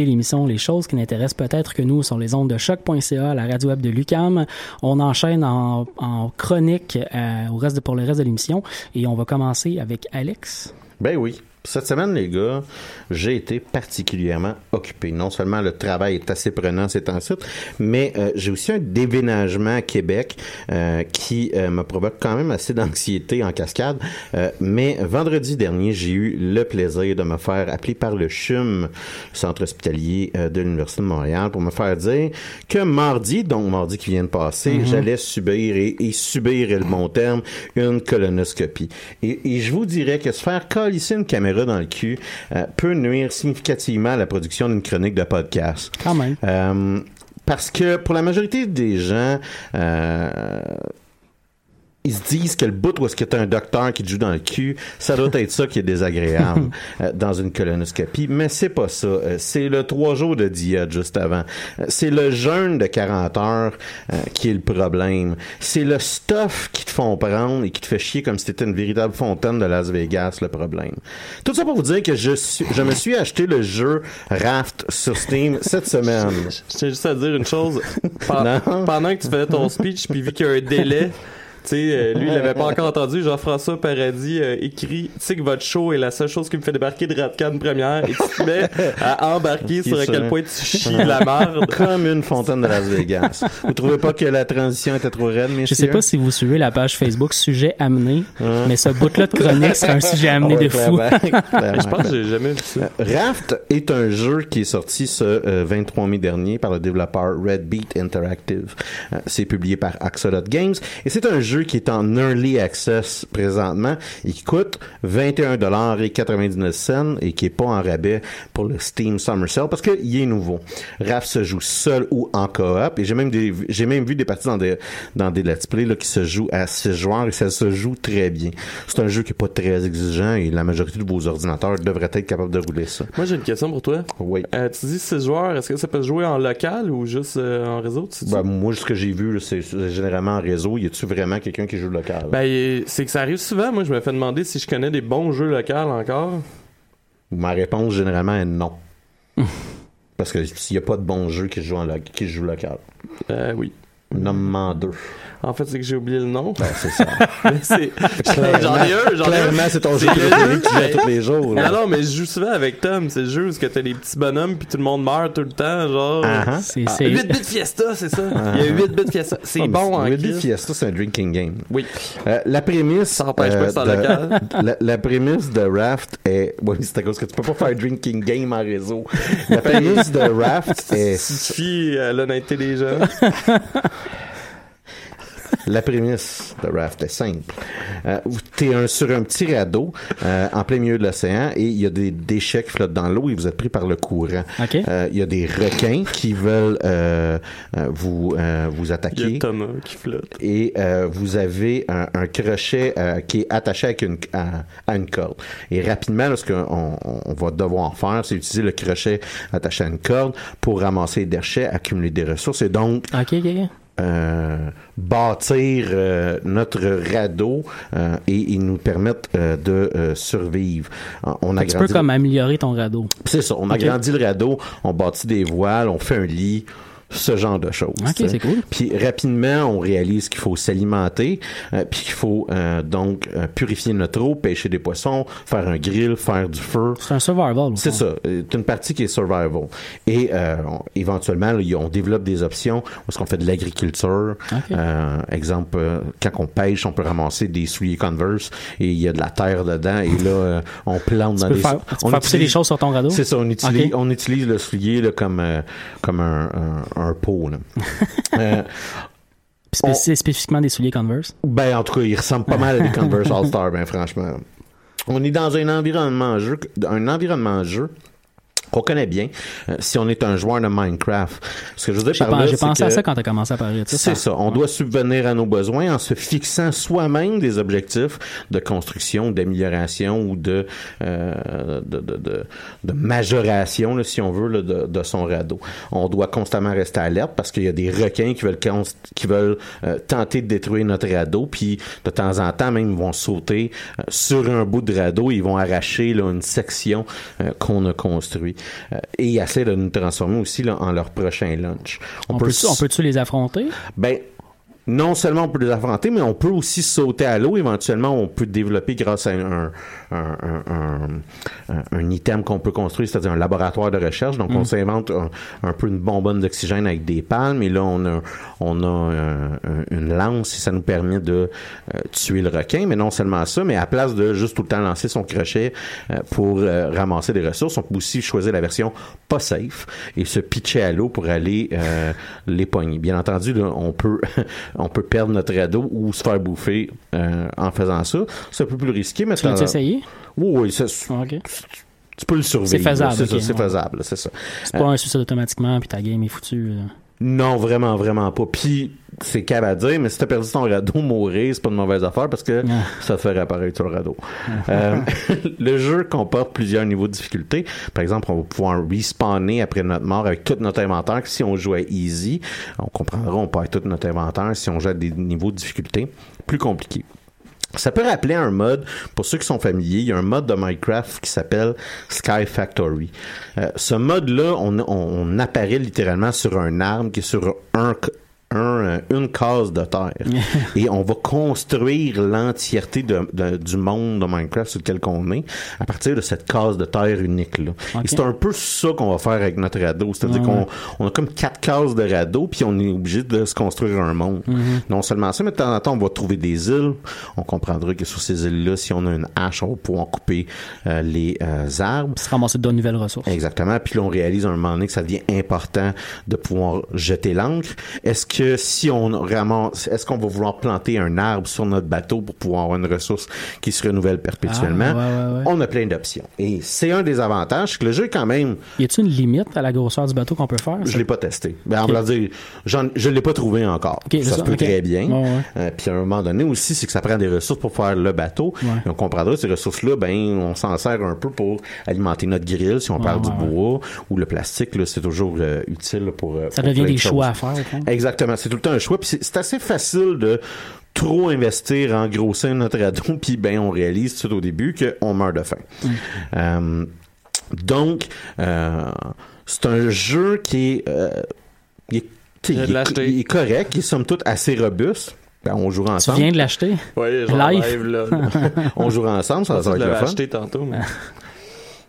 L'émission Les choses qui n'intéressent peut-être que nous sur les ondes de choc.ca, la radio web de Lucam. On enchaîne en, en chronique euh, au reste pour le reste de l'émission et on va commencer avec Alex. Ben oui. Cette semaine, les gars, j'ai été particulièrement occupé. Non seulement le travail est assez prenant ces temps-ci, mais euh, j'ai aussi un déménagement à Québec euh, qui euh, me provoque quand même assez d'anxiété en cascade. Euh, mais vendredi dernier, j'ai eu le plaisir de me faire appeler par le CHUM, le centre hospitalier euh, de l'Université de Montréal, pour me faire dire que mardi, donc mardi qui vient de passer, Mhm. j'allais subir, et, et subir est le bon terme, une colonoscopie. Et, et je vous dirais que se faire colisser une caméra dans le cul peut nuire significativement à la production d'une chronique de podcast. Quand même. Parce que pour la majorité des gens, euh, ils se disent que le bout où est-ce que t'as un docteur qui te joue dans le cul, ça doit être ça qui est désagréable euh, dans une colonoscopie, mais c'est pas ça. Euh, c'est le trois jours de diète juste avant. Euh, c'est le jeûne de 40 heures euh, qui est le problème. C'est le stuff qui te font prendre et qui te fait chier comme si c'était une véritable fontaine de Las Vegas le problème. Tout ça pour vous dire que je, suis, je me suis acheté le jeu Raft sur Steam cette semaine. Je tiens juste à dire une chose. Pen- Non. Pendant que tu faisais ton speech, puis vu qu'il y a un délai, sais, euh, lui, il l'avait pas encore entendu. Jean-François Paradis euh, écrit, tu sais que votre show est la seule chose qui me fait débarquer de Radcan première et tu te mets à embarquer sur à quel point tu chies de la merde. Comme une fontaine de Las Vegas. Vous trouvez pas que la transition était trop raide, messieurs? Je sais pas si vous suivez la page Facebook Sujet amené, mais ce bout-là de chronique serait un sujet amené Ouais, de fou. Je pense que j'ai jamais vu ça. Raft est un jeu qui est sorti ce euh, 23 mai dernier par le développeur Red Beat Interactive. Euh, c'est publié par Axolot Games et c'est un jeu jeu qui est en early access présentement et qui coûte 21,99$ et qui est pas en rabais pour le Steam Summer Sale parce qu'il est nouveau. Raph se joue seul ou en coop et j'ai même des, j'ai même vu des parties dans des, dans des let's play là, qui se jouent à 6 joueurs et ça se joue très bien. C'est un jeu qui est pas très exigeant et la majorité de vos ordinateurs devraient être capables de rouler ça. Moi, j'ai une question pour toi. Oui. Euh, tu dis 6 joueurs, est-ce que ça peut se jouer en local ou juste euh, en réseau? tu? Ben, moi, ce que j'ai vu, c'est généralement en réseau. Y a-tu vraiment quelqu'un qui joue local? Ben, c'est que ça arrive souvent. Moi, je me fais demander si je connais des bons jeux locaux encore. Ma réponse, généralement, est non. Parce que s'il n'y a pas de bons jeux qui se jouent, en lo- qui se jouent local. Euh, oui. Deux. En fait, c'est que j'ai oublié le nom. Ben, c'est ça. Mais c'est- j'en ai un, j'en ai un. Clairement, c'est ton jeu préféré que tu joues à tous les jours. là. Non, non, mais je joue souvent avec Tom. C'est le jeu où est-ce que t'as des petits bonhommes puis tout le monde meurt tout le temps, genre. Ah, C'est, Ah, c'est- 8 bits Fiesta, c'est ça. Il y a 8 bits Fiesta. C'est Ah, mais bon en Le Bit Christ. Fiesta, c'est un drinking game. Oui. Euh, la prémisse. Ça empêche pas c'est en de- local. la, la prémisse de Raft est. Oui, c'est à cause que tu peux pas faire drinking game en réseau. La prémisse de Raft est. Suffit à l'honnêteté des gens. La prémisse de Raft est simple. Euh, T'es un, sur un petit radeau euh, en plein milieu de l'océan et il y a des déchets qui flottent dans l'eau et vous êtes pris par le courant. OK. Euh, Il y a des requins qui veulent euh, euh, vous euh, vous Il y a attaquer. Thomas qui flotte. et euh, vous avez un, un crochet euh, qui est attaché avec une, à, à une corde. Et rapidement, là, ce qu'on on, va devoir faire, c'est utiliser le crochet attaché à une corde pour ramasser des déchets, accumuler des ressources et donc Ok, ok, ok. euh, bâtir euh, notre radeau euh, et ils nous permettent euh, de euh, survivre. Euh, On tu peux agrandit- comme améliorer ton radeau. c'est ça, on agrandit le radeau, on bâtit des voiles, on fait un lit, ce genre de choses. Ok, tu sais. c'est cool. Puis rapidement, on réalise qu'il faut s'alimenter, euh, puis qu'il faut euh, donc euh, purifier notre eau, pêcher des poissons, faire un grill, faire du feu. C'est un survival. C'est ça. C'est une partie qui est survival. Et euh, on- éventuellement, là, on développe des options est-ce qu'on fait de l'agriculture. Euh, exemple, quand on pêche, on peut ramasser des souliers Converse et il y a de la terre dedans. Et là, on plante Tu dans peux des... faire, tu peux on faire pousser utilise- des choses sur ton radeau? c'est ça, on utilise, on utilise le soulier là, comme, comme un, un, un pot. Là. Euh, spécifiquement des souliers Converse? ben, en tout cas, il ressemble pas mal à des Converse All-Star, ben, franchement. On est dans un environnement jeu, un environnement jeu qu'on connaît bien euh, si on est un joueur de Minecraft. Ce que je veux dire par là, j'ai c'est pensé à ça quand t'as commencé à parler de ça. c'est ça. On doit subvenir à nos besoins en se fixant soi-même des objectifs de construction, d'amélioration ou de, euh, de, de, de, de majoration, là, si on veut, là, de, de son radeau. On doit constamment rester alerte parce qu'il y a des requins qui veulent, qui veulent euh, tenter de détruire notre radeau, puis de temps en temps même ils vont sauter euh, sur un bout de radeau, ils vont arracher là, une section qu'on a construit. Euh, et ils essaient de nous transformer aussi là, en leur prochain lunch. On, peut, s- on peut-tu les affronter? ben, non seulement on peut les affronter, mais on peut aussi sauter à l'eau. Éventuellement, on peut développer grâce à un, un, un, un- un- un item qu'on peut construire, c'est-à-dire un laboratoire de recherche. Donc, on Mm. s'invente un, un peu une bonbonne d'oxygène avec des palmes. Et là, on a, on a un- une lance et ça nous permet de euh, tuer le requin. Mais non seulement ça, mais à place de juste tout le temps lancer son crochet euh, pour euh, ramasser des ressources, on peut aussi choisir la version pas safe et se pitcher à l'eau pour aller euh, les pogner. Bien entendu, là, on peut on peut perdre notre radeau ou se faire bouffer euh, en faisant ça. C'est un peu plus risqué, mais Tu l'as essayé? Oui, oui, ça- Ok. tu peux le surveiller. C'est faisable, C'est ouais. faisable, c'est ça. C'est pas un suicide automatiquement puis ta game est foutue. là. Non, vraiment, vraiment pas. Puis, c'est cave à dire, mais si t'as perdu ton radeau, mourir, c'est pas une mauvaise affaire parce que ça te fait réapparaître sur le radeau. Euh, le jeu comporte plusieurs niveaux de difficulté. Par exemple, on va pouvoir respawner après notre mort avec tout notre inventaire. Si on joue à easy, on comprendra, on perd tout notre inventaire. Si on joue à des niveaux de difficulté plus compliqués. Ça peut rappeler un mode, pour ceux qui sont familiers, il y a un mode de Minecraft qui s'appelle Sky Factory. Euh, ce mode-là, on, on, on apparaît littéralement sur un arbre qui est sur un, un, euh, une case de terre. et on va construire l'entièreté de, de- du monde de Minecraft sur lequel on est à partir de cette case de terre unique là. Ok. Et c'est un peu ça qu'on va faire avec notre radeau, c'est-à-dire qu'on on a comme quatre cases de radeau puis on est obligé de se construire un monde. Mhm. Non seulement ça, mais de temps en temps on va trouver des îles. On comprendra que sur ces îles-là, si on a une hache, on va pouvoir couper euh, les euh, arbres. Se ramasser de nouvelles ressources. Exactement. Puis là, on réalise à un moment donné que ça devient important de pouvoir jeter l'encre. Est-ce que si on ramasse, est-ce qu'on va vouloir planter un arbre sur notre bateau pour pouvoir avoir une ressource qui se renouvelle perpétuellement? Ah, ouais, ouais, ouais. On a plein d'options. Et c'est un des avantages que le jeu est quand même, Y a-t-il une limite à la grosseur du bateau qu'on peut faire? je l'ai pas testé. Ben, on va dire, je l'ai pas trouvé encore. Ça se peut très bien. Euh, puis à un moment donné aussi, c'est que ça prend des ressources pour faire le bateau. Et on comprendra ces ressources-là, ben on s'en sert un peu pour alimenter notre grill si on perd ouais, du bois ou le plastique. C'est toujours euh, utile pour. euh, Ça pour devient des de choix à faire, fond. Exactement, c'est tout le temps un choix. Puis c'est, assez facile de trop investir en grossir notre radeau, puis ben on réalise tout au début qu'on meurt de faim. Mm. Euh, donc, euh, c'est un jeu qui est, euh, il est, tu il il correct, il est somme toute assez robuste. Ben, on jouera Tu ensemble. viens de l'acheter? Genre Live? live, là. on jouera ensemble, ça, va être le fun. acheté tantôt, mais...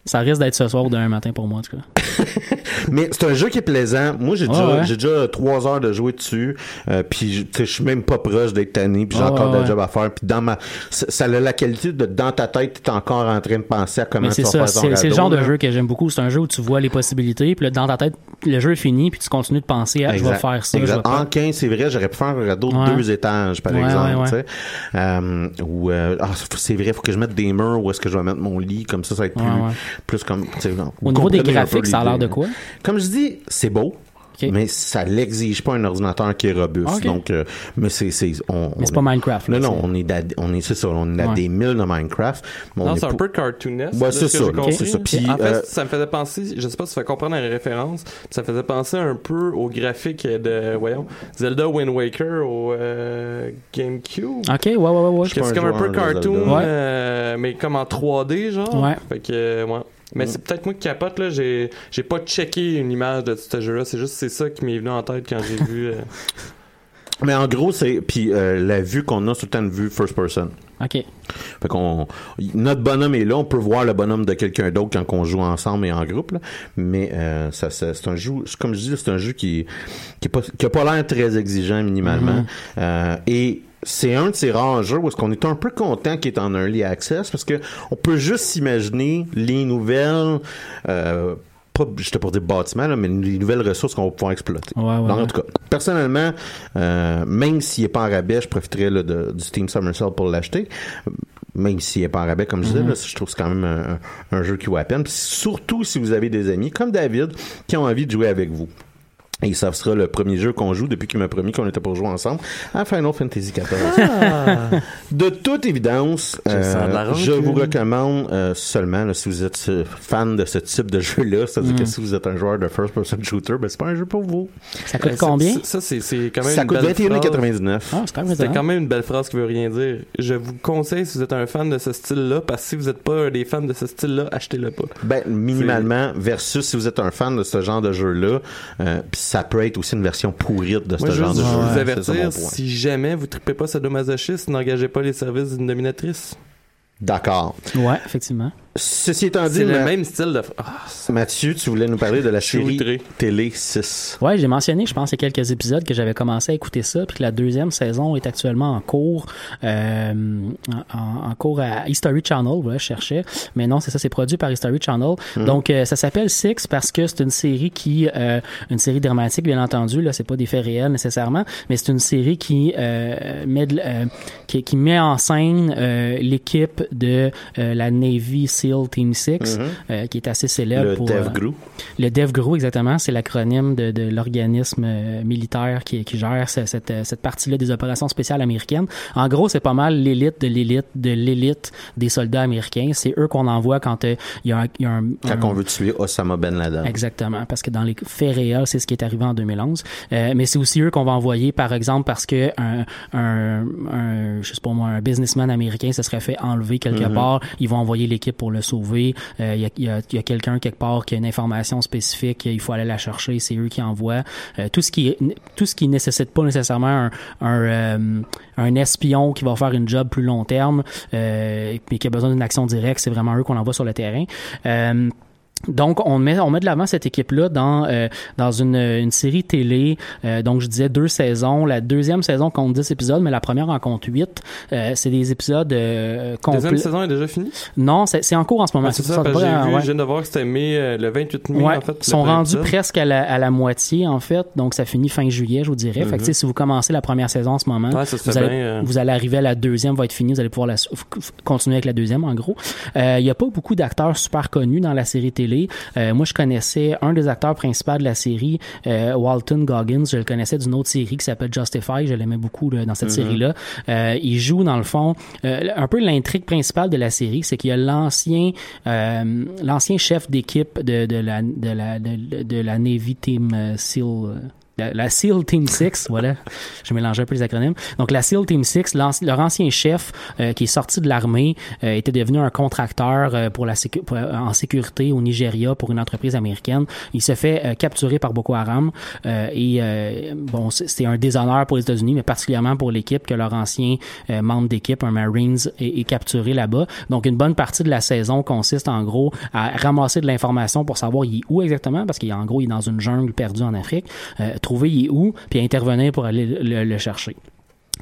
Ça risque d'être ce soir ou demain matin pour moi, en tout cas. Mais c'est un jeu qui est plaisant. Moi, j'ai déjà, ouais. j'ai déjà trois heures de jouer dessus. Euh, puis, je- tu sais, je suis même pas proche d'être tanné. Puis j'ai encore ouais, de job à faire. Puis dans ma, ça, a la qualité de dans ta tête, t'es encore en train de penser à comment Mais tu vas ça, faire c'est c'est le genre de jeu que j'aime beaucoup. C'est un jeu où tu vois les possibilités, puis là, dans ta tête, le jeu est fini, puis tu continues de penser à je vais faire ça, je Exact. vais faire En 15, c'est vrai, j'aurais pu faire un radeau de deux étages, par exemple. Euh, ou, euh, ah, c'est vrai, faut que je mette des murs où est-ce que je vais mettre mon lit, comme ça, ça va être plus. Plus comme. Au niveau des graphiques, ça a l'air de quoi? Comme je dis, c'est beau. Mais ça l'exige pas un ordinateur qui est robuste. Donc, euh, mais c'est, c'est, on, Mais c'est on pas est- Minecraft, là, Non, on est, à- on est, c'est ça, on est à Ouais. des milles de Minecraft. Non, est c'est un peu cartoonesque. Ouais, c'est ce que ça, j'ai là, compris. c'est ça. Puis, en fait, euh, ça me faisait penser, je sais pas si ça fait comprendre la référence, ça faisait penser un peu au graphique de, voyons, Zelda Wind Waker au euh, GameCube. Ok, ouais, ouais, ouais, ouais. Que c'est comme un peu cartoon, euh, mais comme en 3D, genre. Ouais. Fait que, euh, ouais. Mais c'est peut-être moi qui capote, là. J'ai, j'ai pas checké une image de ce jeu-là. C'est juste c'est ça qui m'est venu en tête quand j'ai vu. euh, Mais en gros, c'est, puis euh, la vue qu'on a, c'est tout le temps une vue first person. Ok. Fait qu'on, notre bonhomme est là, on peut voir le bonhomme de quelqu'un d'autre quand on joue ensemble et en groupe, là. Mais euh, ça, ça- c'est un jeu, comme je dis, c'est un jeu qui, qui, pas, qui a pas l'air très exigeant minimalement. Euh, et c'est un de ces rares jeux où est-ce qu'on est un peu content qu'il est en early access parce que on peut juste s'imaginer les nouvelles. Euh, pas j'étais pour dire bâtiment là, mais les nouvelles ressources qu'on va pouvoir exploiter. Ouais, en tout cas, personnellement, euh, même s'il est pas en rabais, je là, de, du Steam Summer Sale pour l'acheter. Même s'il est pas en rabais, comme je disais, Mhm. là, je trouve que c'est quand même un, un jeu qui vaut la peine. Puis surtout si vous avez des amis comme David qui ont envie de jouer avec vous. Et ça sera le premier jeu qu'on joue depuis qu'il m'a promis qu'on était pour jouer ensemble à Final Fantasy XIV. De toute évidence, Je euh, je vous recommande euh, seulement là, si vous êtes euh, fan de ce type de jeu-là, c'est-à-dire Mm. que si vous êtes un joueur de first-person shooter, ben c'est pas un jeu pour vous. Ça coûte euh, ça- combien? Ça, c'est, quand même Ça une coûte belle phrase. 21,99. Ah, c'est quand même C'est étonnant. quand même une belle phrase qui veut rien dire. Je vous conseille, si vous êtes un fan de ce style-là, parce que si vous n'êtes pas des fans de ce style-là, achetez-le pas. Ben, minimalement, versus si vous êtes un fan de ce genre de jeu-là, euh, ça peut être aussi une version pourrite de ce genre de je jeu. veux vous avertir, si jamais vous tripez pas sadomasochiste, n'engagez pas les services d'une dominatrice. D'accord. Ouais, effectivement. Ceci étant dit, C'est le Ma- même style de... Ah, Mathieu, tu voulais nous parler de la série télé 6. Ouais, j'ai mentionné, je pense, il y a quelques épisodes que j'avais commencé à écouter ça, puis que la deuxième saison est actuellement en cours, euh, en, en cours à History Channel. Voilà, je cherchais, mais non, c'est ça, c'est produit par History Channel. Donc, euh, ça s'appelle Six parce que c'est une série qui, euh, une série dramatique, bien entendu. Là, c'est pas des faits réels nécessairement, mais c'est une série qui euh, met, de- euh, qui, qui met en scène euh, l'équipe de euh, la Navy SEAL Team 6, euh, qui est assez célèbre Le pour Dev euh, le DevGRU, exactement, c'est l'acronyme de, de l'organisme militaire qui, qui gère ce- cette, cette partie-là des opérations spéciales américaines. En gros, c'est pas mal l'élite de l'élite de l'élite des soldats américains. C'est eux qu'on envoie quand il y a un... il y a un- Quand un- on veut tuer Osama Ben Laden. Exactement, parce que dans les faits réels, c'est ce qui est arrivé en 2011. Euh, mais c'est aussi eux qu'on va envoyer, par exemple, parce que un, un, un je sais pas moi, un businessman américain se serait fait enlever quelque Mhm. part. Ils vont envoyer l'équipe pour le sauver. Euh, Il y a, il y a, il y a quelqu'un quelque part qui a une information spécifique, il faut aller la chercher. C'est eux qui envoient. Euh, tout ce qui tout ce qui nécessite pas nécessairement un un, euh, un espion qui va faire une job plus long terme, euh, mais qui a besoin d'une action directe, c'est vraiment eux qu'on envoie sur le terrain. Donc, on met, on met de l'avant cette équipe-là dans, euh, dans une, une série télé. Euh, donc, je disais deux saisons. La deuxième saison compte 10 épisodes, mais la première en compte 8. Euh, c'est des épisodes euh, La complets. deuxième saison est déjà finie? Non, c'est c'est en cours en ce moment. Ah, c'est ça, parce j'ai vu, ouais. je viens de voir que c'était mai, euh, le 28 mai, Ouais, en fait. ils sont rendus presque à la, à la moitié, en fait. Donc, ça finit fin juillet, je vous dirais. Fait que, sais, si vous commencez la première saison en ce moment, Mhm. Ouais, vous, allez, bien, euh. vous allez arriver à la deuxième, va être fini, vous allez pouvoir la, continuer avec la deuxième, en gros. Euh, Il y a pas beaucoup d'acteurs super connus dans la série télé. Euh, moi, je connaissais un des acteurs principaux de la série, euh, Walton Goggins. Je le connaissais d'une autre série qui s'appelle Justify. Je l'aimais beaucoup là, dans cette Mhm. série-là. Euh, il joue, dans le fond, un peu l'intrigue principale de la série, c'est qu'il y a l'ancien l'ancien chef d'équipe de, de, la, de, la, de, de la Navy Team SEAL. La, SEAL Team 6, voilà, je mélange un peu les acronymes. Donc la SEAL Team 6, l'anci- leur ancien chef euh, qui est sorti de l'armée euh, était devenu un contracteur euh, pour la en sécurité au Nigeria pour une entreprise américaine. Il se fait capturer par Boko Haram et bon, c'est un déshonneur pour les États-Unis, mais particulièrement pour l'équipe que leur ancien membre d'équipe, un Marines, est, est capturé là-bas. Donc une bonne partie de la saison consiste en gros à ramasser de l'information pour savoir où exactement, parce qu'en gros il est dans une jungle perdue en Afrique, euh, trouver il est où, puis intervenir pour aller le, le chercher.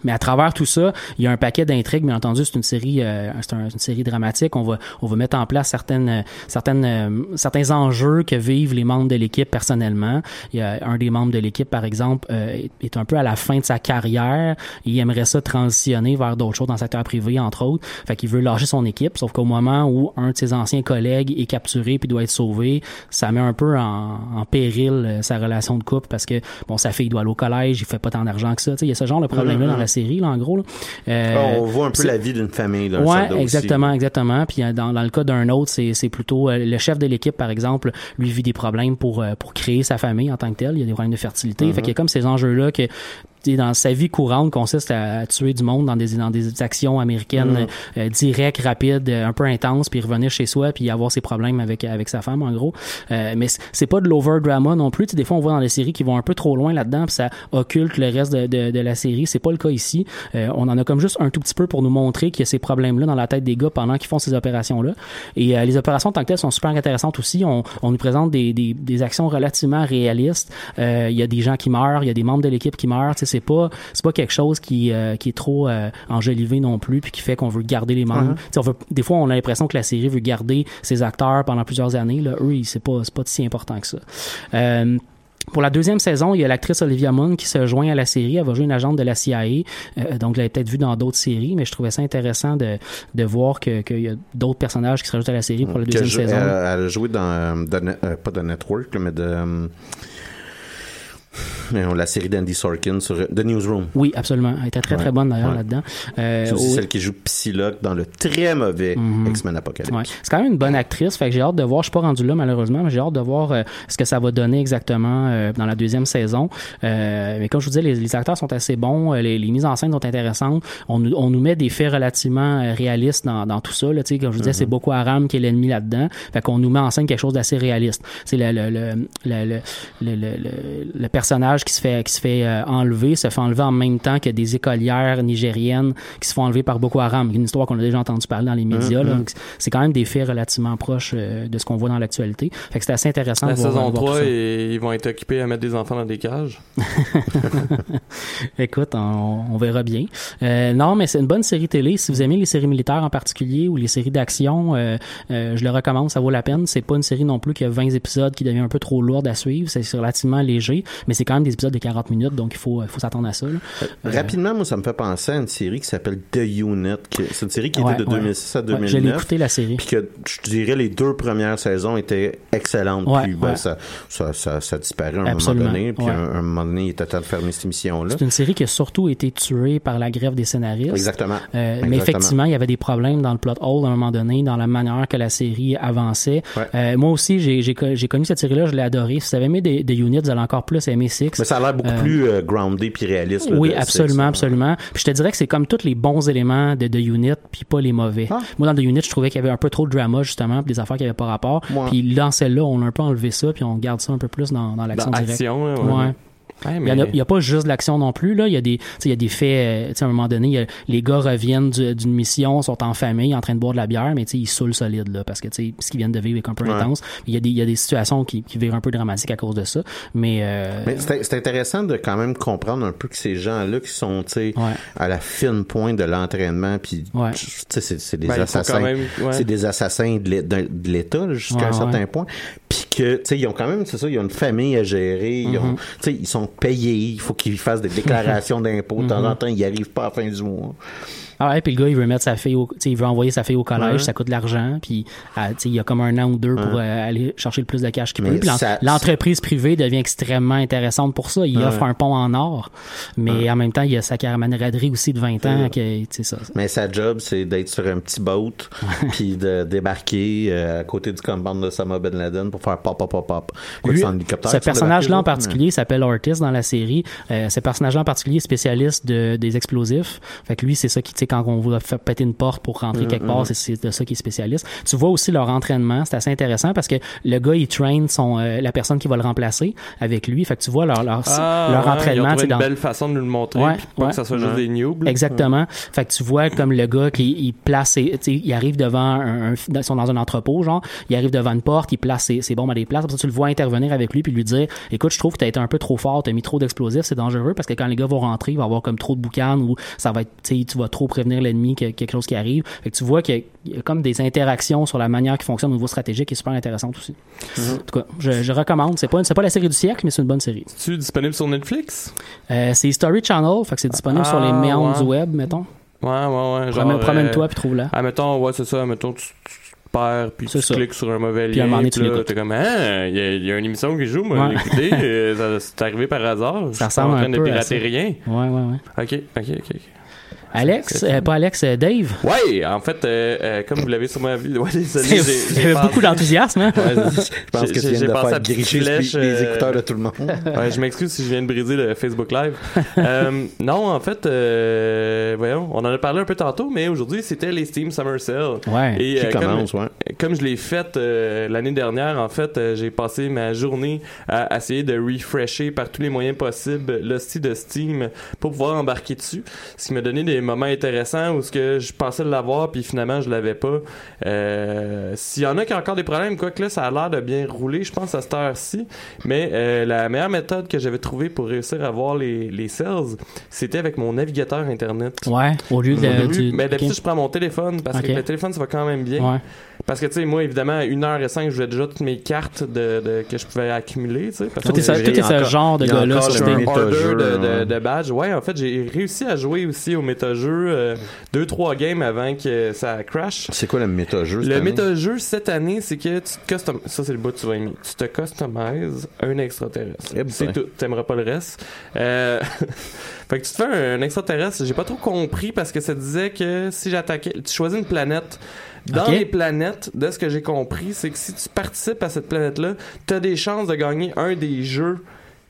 Mais à travers tout ça, il y a un paquet d'intrigues. Bien entendu, c'est une série, euh, c'est un- une série dramatique. On va, on va mettre en place certaines, euh, certaines, euh, certains enjeux que vivent les membres de l'équipe personnellement. Il y a un des membres de l'équipe, par exemple, euh, est- un peu à la fin de sa carrière. Il aimerait ça transitionner vers d'autres choses dans le secteur privé, entre autres. Fait qu'il veut lâcher son équipe. Sauf qu'au moment où un de ses anciens collègues est capturé puis doit être sauvé, ça met un peu en, en péril euh, sa relation de couple parce que bon, sa fille doit aller au collège, il fait pas tant d'argent que ça. Tu sais, il y a ce genre de problème-là Mhm. dans la série, là, en gros. là. Euh, on voit un peu la vie d'une famille, d'un Ouais, soldat aussi. exactement, exactement. Puis euh, dans, dans le cas d'un autre, c'est plutôt euh, le chef de l'équipe, par exemple, lui vit des problèmes pour pour créer sa famille en tant que tel. Il y a des problèmes de fertilité. Mhm. Fait qu'il y a comme ces enjeux-là que tu sais, dans sa vie courante consiste à, à tuer du monde dans des dans des actions américaines Mhm. euh, directes, rapides, euh, un peu intenses, puis revenir chez soi puis avoir ses problèmes avec avec sa femme en gros. Euh, mais c'est- pas de l'over drama non plus. Tu sais, des fois on voit dans les séries qui vont un peu trop loin là-dedans, puis ça occulte le reste de, de, de la série. C'est pas le cas ici. Euh, on en a comme juste un tout petit peu pour nous montrer qu'il y a ces problèmes-là dans la tête des gars pendant qu'ils font ces opérations-là. Et euh, les opérations en tant que telles sont super intéressantes aussi. On, on nous présente des, des, des actions relativement réalistes. Euh, Il y a des gens qui meurent, il y a des membres de l'équipe qui meurent. Tu sais, c'est pas c'est pas quelque chose qui euh, qui est trop euh, enjolivé non plus, puis qui fait qu'on veut garder les membres. On veut, des fois, on a l'impression que la série veut garder ses acteurs pendant plusieurs années. Là, eux, c'est pas c'est pas si important que ça. Euh, pour la deuxième saison, il y a l'actrice Olivia Munn qui se joint à la série. Elle va jouer une agente de la CIA. Euh, donc, je l'avais peut-être vu dans d'autres séries, mais je trouvais ça intéressant de, de voir que- qu'il y a d'autres personnages qui se rajoutent à la série pour la deuxième saison. Elle, elle a joué dans, de euh, pas de Network, mais de, la série d'Andy Sorkin sur euh, The Newsroom. Oui, absolument. Elle était très, très bonne d'ailleurs Ouais. là-dedans. Euh, C'est aussi au- celle qui joue Psylocke dans le très mauvais Mhm. X-Men Apocalypse. Ouais. C'est quand même une bonne actrice, fait que j'ai hâte de voir. Je suis pas rendu là malheureusement, mais j'ai hâte de voir euh, ce que ça va donner exactement euh, dans la deuxième saison. Euh, mais comme je vous disais, les, les acteurs sont assez bons, euh, les, les mises en scène sont intéressantes. On, nous- on nous met des faits relativement euh, réalistes dans, dans tout ça. Là, comme je vous disais, Mhm. c'est Boko Haram qui est l'ennemi là-dedans. Fait qu'on nous met en scène quelque chose d'assez réaliste. C'est le- le- le personnage qui se fait qui se fait euh, enlever se fait enlever en même temps que des écolières nigériennes qui se font enlever par Boko Haram. Une histoire qu'on a déjà entendu parler dans les médias. Donc, c'est quand même des faits relativement proches euh, de ce qu'on voit dans l'actualité. Fait que c'est assez intéressant La de voir, saison de voir 3, tout ça. et ils vont être occupés à mettre des enfants dans des cages. Écoute, on, on verra bien. Euh, non, mais c'est une bonne série télé. Si vous aimez les séries militaires en particulier ou les séries d'action, je le recommande, ça vaut la peine. C'est pas une série non plus qui a 20 épisodes qui devient un peu trop lourde à suivre. C'est relativement léger, mais c'est quand même des épisodes de 40 minutes, donc il faut, il faut s'attendre à ça. là. Euh, Rapidement, moi, ça me fait penser à une série qui s'appelle The Unit. C'est une série qui Ouais, était de ouais. 2006 à Ouais, 2009. je l'ai écouté la série. Puis que je dirais les deux premières saisons étaient excellentes. Ouais, puis ben, ouais. ça, ça, ça, ça disparaît à un Absolument, moment donné. Puis ouais. à un, un moment donné, il était temps de fermer cette émission-là. C'est une série qui a surtout été tuée par la grève des scénaristes. Exactement. Euh, mais effectivement, il y avait des problèmes dans le plot hole à un moment donné, dans la manière que la série avançait. Ouais. Euh, moi aussi, j'ai j'ai co- j'ai connu cette série-là, je l'ai adorée. Si vous avez aimé des units, vous allez encore plus aimer Mais ça a l'air beaucoup Euh, plus euh, groundé puis réaliste. là, oui, absolument, absolument. Puis je te dirais que c'est comme tous les bons éléments de The Unit, puis pas les mauvais. Ah. Moi, dans The Unit, je trouvais qu'il y avait un peu trop de drama, justement, puis des affaires qui n'avaient pas rapport. Ouais. Puis dans celle-là, on a un peu enlevé ça, puis on garde ça un peu plus dans, dans l'action directe. action, là, ouais. Ouais. Ouais, Il y, en a, mais- il y a pas juste de l'action non plus. Là. Il, y a des, tu sais, il y a des faits. euh, tu sais, à un moment donné, il y a- les gars reviennent du- d'une mission, sont en famille, en train de boire de la bière, mais tu sais, ils saoulent solide là, parce que tu sais, ce qu'ils viennent de vivre est un peu Ouais. intense. Il y, a des, il y a des situations qui, qui virent un peu dramatiques à cause de ça. Mais, euh, Mais c'est c'est intéressant de quand même comprendre un peu que ces gens-là qui sont, tu sais, Ouais. à la fine pointe de l'entraînement, puis, Ouais. tu sais, c'est c'est des Ben, assassins, quand même- ouais. c'est des assassins de l'État là, jusqu'à Ouais, un certain ouais. point, puis que, tu sais, ils ont quand même, c'est ça, ils ont une famille à gérer, ils Mm-hmm. ont, tu sais, ils sont payés, il faut qu'ils fassent des déclarations d'impôts, de temps en temps, ils n'y arrivent pas à la fin du mois. Ah ouais, puis le gars, il veut mettre sa fille au, tu sais, il veut envoyer sa fille au collège, Ouais. ça coûte de l'argent, puis tu sais, il y a comme un an ou deux pour euh, aller chercher le plus de cash qu'il peut. Ça- l'entreprise privée devient extrêmement intéressante pour ça. Il Ouais. offre un pont en or, mais en même temps, il y a sa camaraderie aussi de 20 ans, que, tu sais ça. Mais sa job, c'est d'être sur un petit boat, puis de débarquer euh, à côté du compound de Sama Ben Laden pour faire pop, pop, pop, pop. Lui, ce personnage-là en particulier s'appelle Ortiz dans la série. Euh, ce personnage-là en particulier est spécialiste de, des explosifs. Fait que lui, c'est ça qui, quand on va faire péter une porte pour rentrer quelque part, c'est- c'est de ça qu'il est spécialiste. Tu vois aussi leur entraînement, c'est assez intéressant parce que le gars, il train son, euh, la personne qui va le remplacer avec lui. Fait que tu vois leur, leur, Ah, leur ouais, entraînement. Sais, une dans- belle façon de nous le montrer, Ouais, puis pas ouais. que ça soit juste des. Exactement. Fait que tu vois comme le gars qui il place ses, tu sais, il arrive devant un, un- ils sont dans un entrepôt genre, il arrive devant une porte, il place ses, ses bombes à des places, après ça, tu le vois intervenir avec lui puis lui dire écoute, je trouve que t'as été un peu trop fort, t'as mis trop d'explosifs, c'est dangereux parce que quand les gars vont rentrer, il va y avoir comme trop de boucan ou ça va être tu sais, tu vas trop prévenir l'ennemi que quelque chose qui arrive. Fait que tu vois qu'il y a comme des interactions sur la manière qui fonctionne au niveau stratégique qui est super intéressante aussi. En tout cas, je, je recommande, c'est pas c'est pas la série du siècle mais c'est une bonne série. C'est disponible sur Netflix? Euh, c'est History Channel, fait que c'est disponible sur les Ah, méandres ouais. du web, mettons. Ouais, ouais, ouais. Genre, Promène- Promène-toi euh, puis trouve-la. Ah, mettons, ouais, c'est ça. Mettons, tu, tu te perds, puis tu ça. cliques sur un mauvais Puis à un lien. moment donné, tu puis là. T'es comme, ah, il y, a- il y a une émission qui joue, moi, Ouais. l'écouter. euh, ça- c'est arrivé par hasard. Je suis pas ressemble en un train de peu à pirater ça. rien. Ouais, ouais, ouais. Ok, ok, ok. Alex, euh, pas Alex, euh, Dave? Ouais, en fait, euh, euh, comme vous l'avez sûrement vu, ouais, désolé, Il j'ai- beaucoup d'enthousiasme, hein? Ouais, je pense que tu j'ai- viens de à faire petite gricher flèche, les écouteurs de tout le monde. Ouais, je m'excuse si je viens de briser le Facebook Live. Euh, non, en fait, euh, voyons, on en a parlé un peu tantôt, mais aujourd'hui, c'était les Steam Summer Sale. Ouais. Et, Qui euh, comme- commence, ouais. comme je l'ai fait euh, l'année dernière, en fait, euh, j'ai passé ma journée à essayer de refresher par tous les moyens possibles le site de Steam pour pouvoir embarquer dessus. Ce qui m'a donné des moments intéressants où ce que je pensais l'avoir puis finalement je l'avais pas. Euh, S'il y en a qui ont encore des problèmes, quoi que là, ça a l'air de bien rouler, je pense à cette heure-ci. Mais euh, la meilleure méthode que j'avais trouvée pour réussir à voir les, les sales, c'était avec mon navigateur internet. Ouais, au lieu Au de. début, du- mais d'habitude, ok. je prends mon téléphone parce que le téléphone, ça va quand même bien. Ouais. Parce que, tu sais, moi, évidemment, à 1h05, je jouais déjà toutes mes cartes de, de- que je pouvais accumuler, tu sais. que t'es ce, genre de gars-là sur un order de, de, de badge. Ouais, en fait, j'ai réussi à jouer aussi au méta-jeu euh, deux, trois games avant que ça crash. C'est quoi le méta-jeu? Le méta-jeu cette année, c'est que tu te custom... Ça, c'est le bout que tu vas aimer. Tu te customises un extraterrestre. Eh ben. c'est tout. T'aimeras pas le reste. Euh... fait que tu te fais un, un extraterrestre. J'ai pas trop compris parce que ça disait que si j'attaquais... Tu choisis une planète. Dans les planètes, de ce que j'ai compris, c'est que si tu participes à cette planète-là, t'as des chances de gagner un des jeux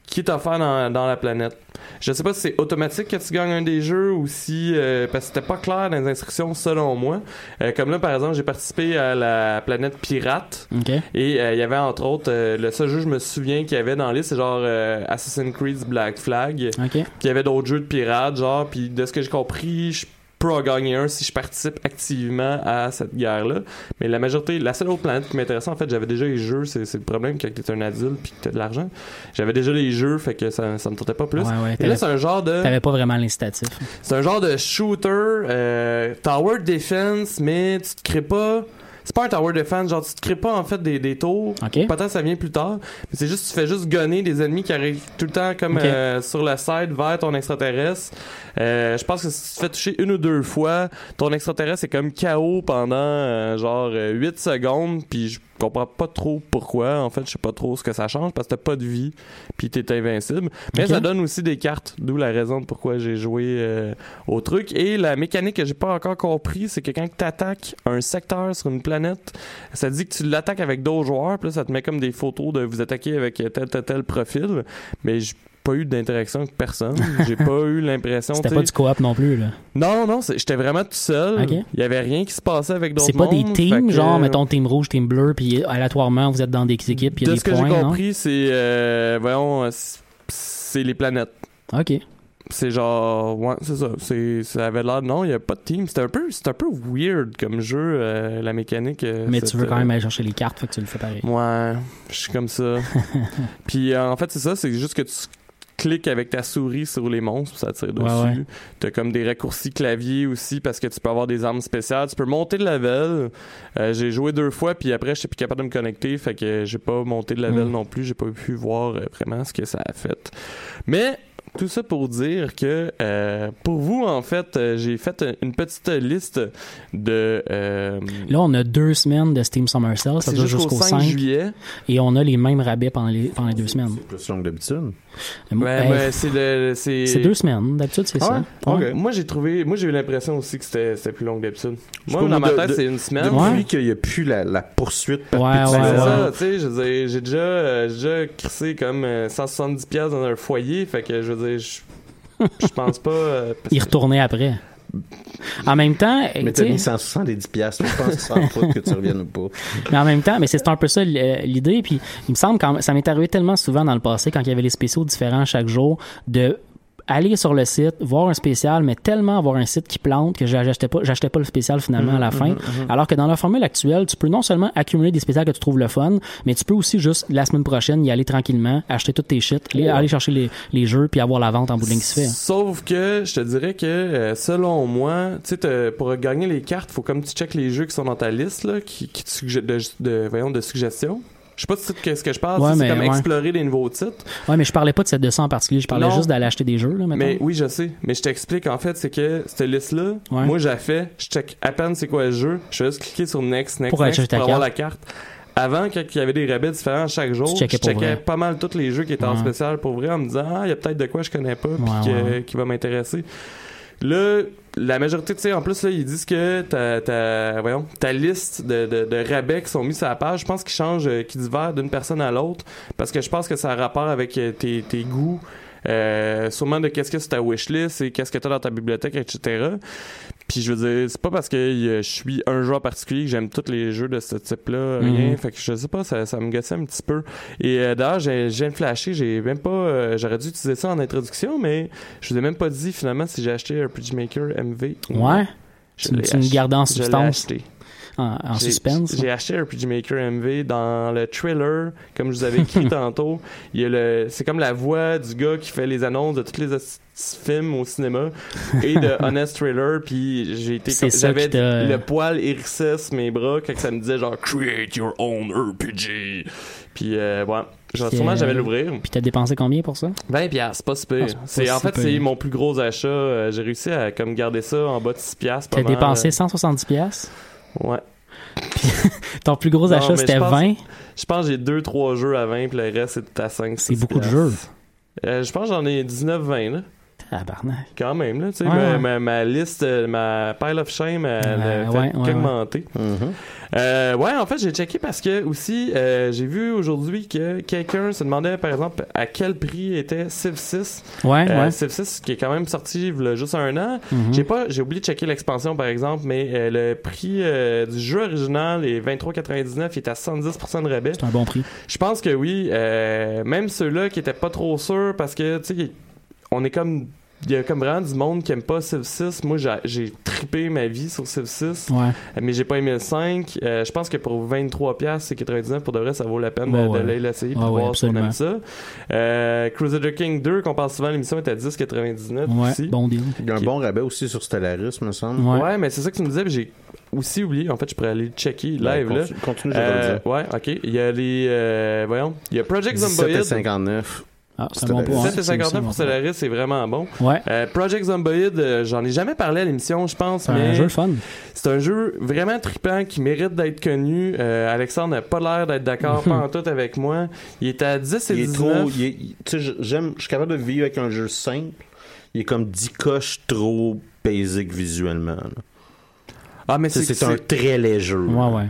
qui est offert dans, dans la planète. Je sais pas si c'est automatique que tu gagnes un des jeux ou si euh, parce que c'était pas clair dans les instructions selon moi. Euh, comme là par exemple, j'ai participé à la planète pirate et euh, il y avait entre autres le seul jeu je me souviens qu'il y avait dans la liste c'est genre Assassin's Creed Black Flag. Puis il y avait d'autres jeux de pirates genre puis de ce que j'ai compris, je peux en gagner un si je participe activement à cette guerre-là. Mais la majorité, la seule autre planète qui m'intéressait, en fait, j'avais déjà les jeux. C'est le problème quand t'es un adulte puis que t'as de l'argent. J'avais déjà les jeux, fait que ça, ça me tentait pas plus. Ouais, ouais. Et là, c'est un genre de, t'avais pas vraiment l'incitatif. c'est un genre de shooter, euh, tower defense, mais tu te crées pas. C'est pas un tower defense, genre tu te crées pas en fait des, des tours. Ok. Peut-être ça vient plus tard. Mais c'est juste, tu fais juste gonner des ennemis qui arrivent tout le temps comme euh, sur le side vers ton extraterrestre. Euh, je pense que si tu te fais toucher une ou deux fois, ton extraterrestre est comme KO pendant euh, genre euh, 8 secondes. Puis je comprends pas trop pourquoi. En fait, je sais pas trop ce que ça change parce que t'as pas de vie. Puis t'es invincible. Mais ça donne aussi des cartes. D'où la raison de pourquoi j'ai joué euh, au truc. Et la mécanique que j'ai pas encore compris, c'est que quand tu attaques un secteur sur une planète, ça dit que tu l'attaques avec d'autres joueurs. Puis là, ça te met comme des photos de vous attaquer avec tel, tel, tel profil. Mais j'ai pas eu d'interaction avec personne. J'ai pas eu l'impression. C'était pas du coop non plus, là. Non, non, j'étais vraiment tout seul. Il y avait rien qui se passait avec d'autres C'est pas des teams, que- genre, mettons, team rouge, team bleu, puis aléatoirement, vous êtes dans des équipes, puis il y a de des ce que j'ai compris, c'est euh, voyons, euh, c'est les planètes. OK. C'est genre, ouais, c'est ça. C'est, ça avait l'air, non, il n'y a pas de team. C'était un peu, c'est un peu weird comme jeu, euh, la mécanique. euh, Mais tu veux quand même aller chercher les cartes, fait que tu le fais pareil. Ouais, je suis comme ça. Puis euh, en fait, c'est ça, c'est juste que tu cliques avec ta souris sur les monstres, ça tire dessus. Ouais, ouais. T'as comme des raccourcis clavier aussi parce que tu peux avoir des armes spéciales. Tu peux monter de level. J'ai joué deux fois, puis après, je suis plus capable de me connecter, fait que j'ai pas monté de level Mm. non plus. J'ai pas pu voir vraiment ce que ça a fait. Mais tout ça pour dire que euh, pour vous, en fait, euh, j'ai fait une petite liste de. euh, Là, on a deux semaines de Steam Summer Sale, ça c'est dure jusqu'au jusqu'au 5 5, juillet. et on a les mêmes rabais pendant les, pendant les deux semaines. Plus long que d'habitude. C'est le. C'est c'est deux semaines, d'habitude, c'est ça. Ouais. Moi, j'ai trouvé. Moi, j'ai eu l'impression aussi que c'était c'était plus long que d'habitude. Moi, dans ma tête, de- c'est une semaine. Depuis Ouais. qu'il n'y a plus la, la poursuite Ouais, perpétuelle. ouais, C'est ouais. ça, tu sais, j'ai déjà, euh, crissé comme euh, 170 pièces dans un foyer, fait que je veux dire, je je pense pas. euh, que- retourner après. En même temps, Mais tu t'as mis 170 piastres. Je pense que ça que tu reviennes ou pas. Mais en même temps, mais c'est un peu ça l'idée. Puis il me semble quand ça m'est arrivé tellement souvent dans le passé quand il y avait les spéciaux différents chaque jour de aller sur le site, voir un spécial, mais tellement avoir un site qui plante que j'achetais pas, j'achetais pas le spécial finalement à la fin. Alors que dans la formule actuelle, tu peux non seulement accumuler des spéciales que tu trouves le fun, mais tu peux aussi juste la semaine prochaine y aller tranquillement, acheter toutes tes shit, aller, aller chercher les, les jeux puis avoir la vente en bout de ligne qui se fait. Sauf que je te dirais que euh, selon moi, tu sais, pour gagner les cartes, faut comme tu checkes les jeux qui sont dans ta liste là, qui, qui de, de, voyons, de suggestions. Je sais pas si c'est ce que je parle, Ouais, c'est comme ouais. explorer des nouveaux titres. Ouais, mais je parlais pas de cette de ça en particulier, je parlais Non. juste d'aller acheter des jeux là maintenant. Mais oui, je sais. Mais je t'explique, en fait, c'est que cette liste-là, Ouais. moi, j'ai fait, je check à peine c'est quoi le jeu, je vais juste cliquer sur Next, Next, Pour Next pour avoir carte. la carte. Avant, quand il y avait des rabais différents chaque jour, je checkais vrai. pas mal tous les jeux qui étaient en spécial pour vrai en me disant, ah, il y a peut-être de quoi je connais pas puis qui va m'intéresser. Là, la majorité, tu sais, en plus, là, ils disent que ta, ta, voyons, ta liste de, de, de rabais qui sont mis sur la page, je pense qu'ils changent, euh, qu'ils diffèrent d'une personne à l'autre, parce que je pense que ça a rapport avec euh, tes, tes goûts, euh, sûrement de qu'est-ce que c'est ta wishlist et qu'est-ce que tu as dans ta bibliothèque, etc. Puis je veux dire, c'est pas parce que je suis un joueur particulier que j'aime tous les jeux de ce type-là, rien. Mhm. Fait que je sais pas, ça, ça me gossait un petit peu. Et euh, d'ailleurs, j'ai, j'ai flashé, j'ai même pas, euh, j'aurais dû utiliser ça en introduction, mais je vous ai même pas dit finalement si j'ai acheté RPG Maker MV. ou Ouais. Je Tu, me gardais en je substance, acheté. En, suspense. J'ai acheté RPG Maker MV dans le trailer, comme je vous avais écrit tantôt. Il y a le, c'est comme la voix du gars qui fait les annonces de tous les films au cinéma et de Honest Trailer. Puis j'ai été, j'avais le poil hérissé sur mes bras quand ça me disait genre Create your own RPG. Puis euh, ouais. Genre, sûrement euh, j'avais l'ouvrir. Puis t'as dépensé combien pour ça? 20 piastres, pas super. Ah, c'est en si fait c'est mon plus gros achat. Euh, J'ai réussi à comme garder ça en bas de 6 piastres. T'as dépensé 170 pièces. Ouais. Ton plus gros Non, achat c'était je pense- 20. Je pense que j'ai 2-3 jeux à 20, puis le reste c'est à 5. C'est beaucoup de jeux. Euh, je pense que j'en ai 19-20, là. Tabarnak. Quand même, là. Tu sais, Ouais, ma, ouais. ma, ma liste, euh, ma pile of shame, elle Euh, a fait ouais. Mhm. Euh, ouais, en fait, j'ai checké parce que aussi, euh, j'ai vu aujourd'hui que quelqu'un se demandait, par exemple, à quel prix était Civ 6. Ouais, Euh, ouais. Civ 6 qui est quand même sorti il y a juste un an. Mhm. J'ai pas, j'ai oublié de checker l'expansion par exemple, mais euh, le prix euh, du jeu original est 23,99, il est à 110% de rabais. C'est un bon prix. Je pense que oui, euh, même ceux-là qui étaient pas trop sûrs parce que tu sais, on est comme il y a comme vraiment du monde qui aime pas Civ 6. Moi, j'ai- trippé ma vie sur Civ 6, Ouais. mais j'ai pas aimé le 5. Euh, je pense que pour 23 pièces, c'est 99 pour de vrai, ça vaut la peine de- Ouais, de, ouais. l'essayer pour Ouais, ouais, voir si on aime ça. Euh, Crusader King 2, qu'on parle souvent à l'émission, est à 10,99 Ouais, aussi. bon deal. Il y a un bon rabais aussi sur Stellaris, me semble. Ouais. Ouais, mais c'est ça que tu me disais, j'ai aussi oublié. En fait, je pourrais aller le checker Ben, live là. continue, continue, je vais Euh, le dire. ouais, ok. Il y a les. euh, voyons. Il y a Project Zomboid. 17,59. Ah, c'est un bon point. 7,59 pour Stellaris, c'est vraiment bon. Ouais. Euh, Project Zomboid, euh, j'en ai jamais parlé à l'émission, je pense, C'est mais un jeu fun. c'est un jeu vraiment trippant qui mérite d'être connu. Euh, Alexandre n'a pas l'air d'être d'accord, pas en tout avec moi. Il est à 10 et Il est 19. trop. il est- il- tu sais, j'aime. Je suis capable de vivre avec un jeu simple. Il est comme 10 coches trop basic visuellement. là. Ah, mais c'est C'est un très léger. Ouais, ouais.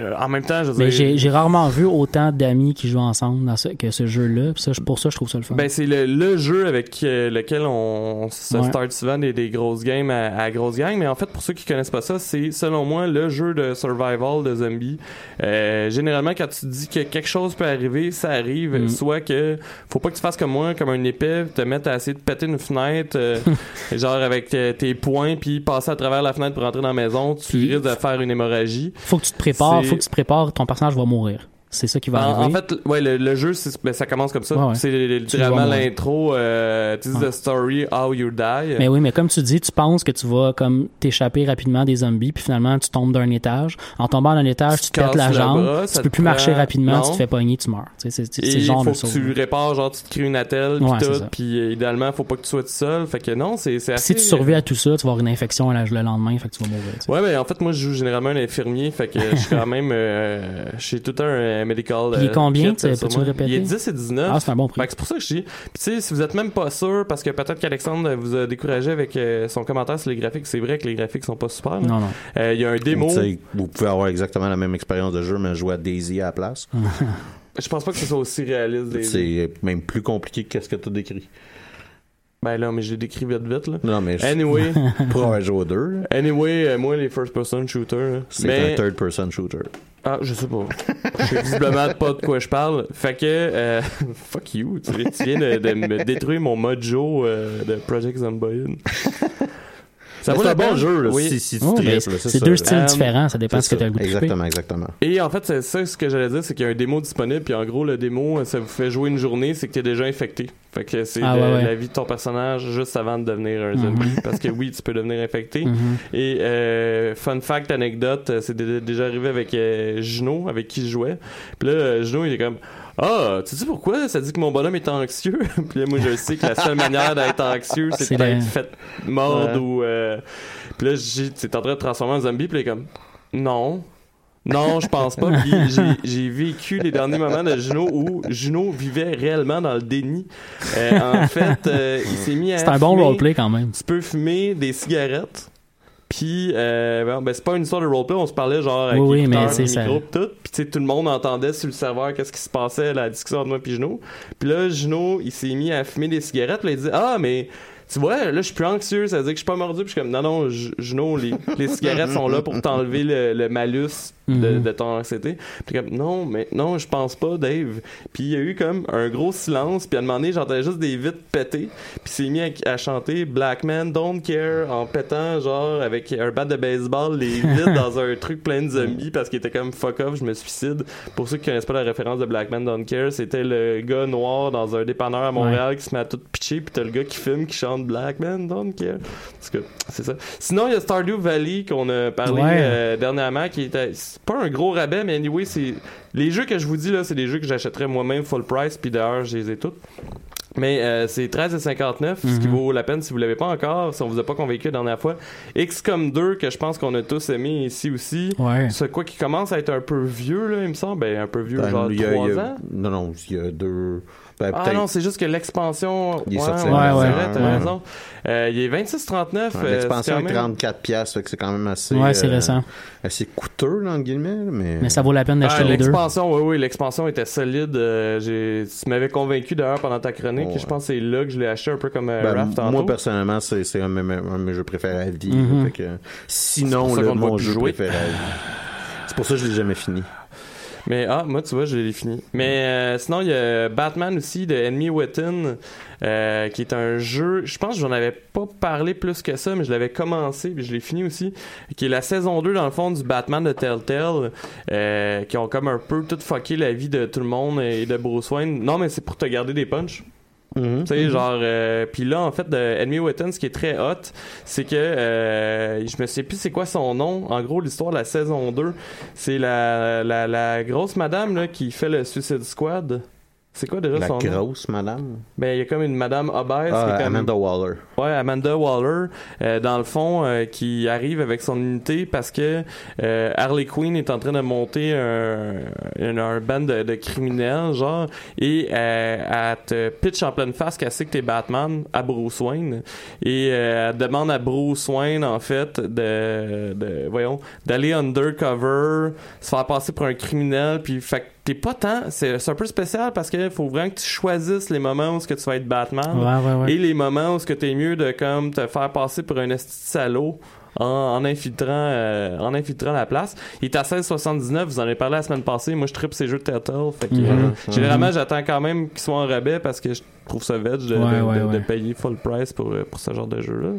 Euh, en même temps, je veux dire- j'ai rarement vu autant d'amis qui jouent ensemble dans ce, que ce jeu-là. Pour ça, je trouve ça le fun. Ben, c'est le, le jeu avec euh, lequel on se Ouais. start souvent des, des grosses games à, à grosse gang. Mais en fait, pour ceux qui connaissent pas ça, c'est selon moi le jeu de survival de zombies. Euh, généralement, quand tu dis que quelque chose peut arriver, ça arrive. Mm. Soit que faut pas que tu fasses comme moi, comme un épée, te mettre à essayer de péter une fenêtre, euh, genre avec euh, tes poings, puis passer à travers la fenêtre pour rentrer dans la maison. Tu Puis- risques de faire une hémorragie. faut que tu te prépares, faut que tu te prépares, ton personnage va mourir. C'est ça qui va En, en arriver. fait, ouais, le, le jeu, ben, ça commence comme ça. Ouais, ouais. C'est Tu littéralement l'intro, euh, this is Ouais. the story, how you die. Mais oui, mais comme tu dis, tu penses que tu vas comme t'échapper rapidement des zombies, puis finalement tu tombes d'un étage. En tombant d'un étage, tu te pètes la jambe, bras, tu peux plus marcher prend- rapidement, non. tu te fais pogner, tu meurs. Tu C'est genre faut que tu répares, genre tu te crées une attelle, puis tout, puis euh, idéalement, faut pas que tu sois tout seul. Fait que non, c'est c'est Si assez... tu survis à tout ça, tu vas avoir une infection le le lendemain, fait que tu vas mourir. tu sais. Ouais, mais en fait, moi, je joue généralement un infirmier, fait que je suis quand même... Euh, j'ai tout un euh, medical... Il est euh, combien, kit, tu peux-tu moi. le répéter? Il est 10 et 19. Ah, c'est un bon prix. C'est pour ça que je dis... Puis tu sais, si vous êtes même pas sûr, parce que peut-être qu'Alexandre vous a découragé avec euh, son commentaire sur les graphiques, c'est vrai que les graphiques sont pas super. là. Non, non. Euh, Il y a un démo... Tu Vous pouvez avoir exactement la même expérience de jeu, mais jouer à Daisy à la place. Je pense pas que ce soit aussi réaliste. Des... C'est même plus compliqué que ce que tu as décrit. Ben là, mais je l'ai décrit vite vite, là. Non, mais je- Anyway... pour joué aux deux, Anyway, moi, les first-person shooters... là. c'est Mais- un third-person shooter. Ah, je sais pas. Je sais visiblement pas de quoi je parle. Fait que, euh, fuck you, tu, viens de, de me détruire mon mojo euh, de Project Zomboid. Ça Mais vaut c'est un bon jeu, là, Oui. si, si tu Oh, tripes, c'est deux styles Euh, différents, ça dépend C'est ce que tu as le goût de. Exactement, exactement. Et en fait, c'est ça ce que j'allais dire, c'est qu'il y a un démo disponible, puis en gros, le démo, ça vous fait jouer une journée, c'est que t'es déjà infecté. Fait que c'est Ah, le- ouais, ouais. la vie de ton personnage juste avant de devenir un zombie. Parce que oui, tu peux devenir infecté. Mhm. Et euh, fun fact, anecdote, euh, c'est dé- déjà arrivé avec euh, Juno, avec qui je jouais. Puis là, euh, Juno, il est comme Ah, tu sais pourquoi? Ça dit que mon bonhomme est anxieux? Puis là, moi, je sais que la seule manière d'être anxieux, c'est d'être fait mordre ou. euh, Puis là, j'ai- c'est en train de transformer en zombie. Puis là, comme Non. Non, je pense pas. Puis j'ai- j'ai vécu les derniers moments de Juno où Juno vivait réellement dans le déni. Euh, en fait, euh, il s'est mis à. C'est un bon roleplay quand même. tu peux fumer des cigarettes. Puis, euh, ben, ben, c'est pas une histoire de roleplay, on se parlait genre avec Oui, oui, ça. micro, puis tout. Puis, tu sais, tout le monde entendait sur le serveur qu'est-ce qui se passait, la discussion entre moi et Juno. Puis là, Juno, il s'est mis à fumer des cigarettes. Là, il dit Ah, mais tu vois, là, je suis plus anxieux, ça veut dire que je suis pas mordu. Puis je suis comme Non, non, Ju- Juno, les, les cigarettes sont là pour t'enlever le, le malus de, Mhm. de ton anxiété. Puis comme Non, mais non, je pense pas, Dave. Puis il y a eu comme un gros silence. Puis à un moment donné, j'entendais juste des vitres péter. Puis il s'est mis à, à chanter Black Man Don't Care en pétant, genre, avec un bat de baseball, les vitres dans un truc plein de zombies parce qu'il était comme fuck off, je me suicide. Pour ceux qui connaissent pas la référence de Black Man Don't Care, c'était le gars noir dans un dépanneur à Montréal qui se met à tout pitcher. Puis t'as le gars qui filme, qui chante Black Man Don't Care. Parce que c'est ça. Sinon, il y a Stardew Valley qu'on a parlé Ouais. euh, dernièrement qui était. C'est pas un gros rabais, mais anyway, c'est. Les jeux que je vous dis là, c'est des jeux que j'achèterais moi-même full price, puis d'ailleurs, je les ai toutes. Mais euh, c'est 13,59, ce qui Mhm. vaut la peine si vous l'avez pas encore, si on vous a pas convaincu la dernière fois. XCOM 2, que je pense qu'on a tous aimé ici aussi. Ouais. C'est quoi qui commence à être un peu vieux, là, il me semble. Ben, un peu vieux, Ben, genre il y a- 3 il y a- ans. Non, non, il y a deux. Ben, Ah non, c'est juste que l'expansion. Il est ouais, sorti ouais, Ouais, c'est ouais. t'as Ouais. raison. Euh, il est 26,39. Ouais, euh, L'expansion c'est quand est même- 34 pièces, fait que c'est quand même assez. Ouais, c'est euh, récent. Assez coûteux, là, entre guillemets, mais. Mais ça vaut la peine Ah, d'acheter les deux. l'expansion, oui, oui, l'expansion était solide. Euh, j'ai- tu m'avais convaincu d'ailleurs pendant ta chronique. Ouais. Je pense que c'est là que je l'ai acheté un peu comme euh, Ben, Raph tantôt. moi personnellement c'est c'est un, de mes- jeux préférés à vie Mhm. là, fait que, C'est sinon ça là, mon plus jeu jouer. préféré à vie c'est pour ça que je l'ai jamais fini Mais ah, moi, tu vois, je l'ai fini. Mais euh, sinon, il y a Batman aussi de Enemy Within, euh, qui est un jeu. Je pense que j'en avais pas parlé plus que ça, mais je l'avais commencé, puis je l'ai fini aussi. Qui est la saison 2, dans le fond, du Batman de Telltale, euh, qui ont comme un peu tout fucké la vie de tout le monde et de Bruce Wayne. Non, mais c'est pour te garder des Mhm. Tu sais, genre, euh, puis là, en fait, de Enemy Within, ce qui est très hot, c'est que euh, je me sais plus c'est quoi son nom. En gros, l'histoire de la saison 2, c'est la, la, la grosse madame là, qui fait le Suicide Squad. C'est quoi déjà La son nom? grosse madame. Ben, il y a comme une madame obèse. Ah, qui est comme- Amanda Waller. Ouais, Amanda Waller, euh, dans le fond, euh, qui arrive avec son unité parce que euh, Harley Quinn est en train de monter un, un, un band de, de criminels, genre, et elle te pitch en pleine face qu'elle sait que t'es Batman à Bruce Wayne, et elle demande à Bruce Wayne, en fait, de, de voyons, d'aller undercover, se faire passer pour un criminel, puis fait t'es pas tant, c'est un peu spécial parce qu'il faut vraiment que tu choisisses les moments où ce que tu vas être Batman Ouais, ouais, ouais. et les moments où ce que t'es mieux de comme te faire passer pour un esti salaud en, en infiltrant euh, en infiltrant la place. Il est à 16,79, vous en avez parlé la semaine passée. Moi, je tripe ces jeux de Turtle. Fait que, Mhm. euh, généralement, j'attends quand même qu'ils soient en rabais parce que je trouve ça veg de, Ouais, de- ouais, de- ouais. de payer full price pour, euh, pour ce genre de jeu-là.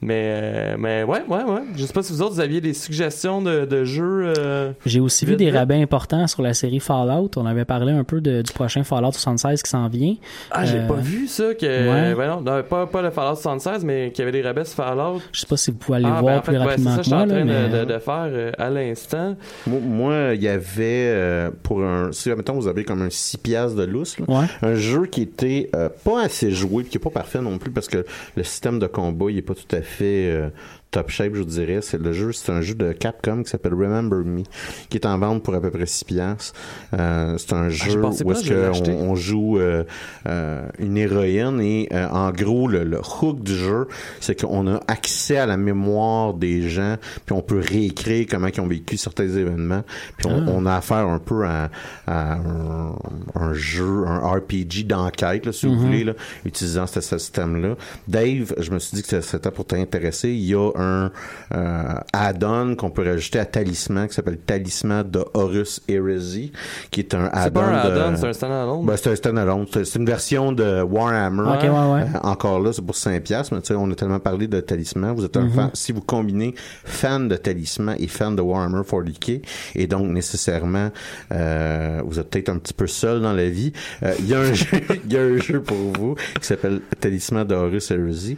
Mais, euh, mais ouais, ouais, ouais. Je sais pas si vous autres, vous aviez des suggestions de, de jeux. euh, J'ai aussi vu des vite. rabais importants sur la série Fallout. On avait parlé un peu de- du prochain Fallout 76 qui s'en vient. Ah, j'ai Euh, pas vu ça. Que, ouais. ben non, non, pas, pas le Fallout 76, mais qu'il y avait des rabais sur Fallout. Je sais pas si vous pouvez aller Ah, ben, voir en fait, plus ouais, rapidement que ça, moi. je suis en là, train de- mais- de, de faire euh, à l'instant. Moi, il y avait euh, pour un. Si mettons vous avez comme un 6 piastres de lousse, là, Ouais. un jeu qui était euh, pas assez joué, puis qui est pas parfait non plus parce que le système de combat il est pas tout à fait euh, top shape, je vous dirais. C'est le jeu, c'est un jeu de Capcom qui s'appelle Remember Me, qui est en vente pour à peu près 6 piastres. Euh, c'est un jeu pensais où est-ce l'acheter. on, joue euh, euh, une héroïne et euh, en gros le, le hook du jeu, c'est qu'on a accès à la mémoire des gens, puis on peut réécrire comment ils ont vécu certains événements, puis on, Ah. on a affaire un peu à, à un, un jeu, un RPG d'enquête, là, si vous Mhm. voulez, là, utilisant ce, ce système-là. Dave, je me suis dit que c'était pour t'intéresser. Il y a un euh, add-on qu'on peut rajouter à Talisman qui s'appelle Talisman de Horus Heresy, qui est un C'est pas un add-on de... add-on, c'est un stand-alone? Ben, c'est un standalone. C'est une version de Warhammer. Ok, ouais, ouais. Euh, encore là, c'est pour 5 piastres, mais tu sais, on a tellement parlé de Talisman. Vous êtes un Mhm. fan, si vous combinez fan de Talisman et fan de Warhammer 40k, et donc nécessairement, euh, vous êtes peut-être un petit peu seul dans la vie, euh, il y a un jeu, il y a un jeu pour vous qui s'appelle Talisman de Horus Heresy.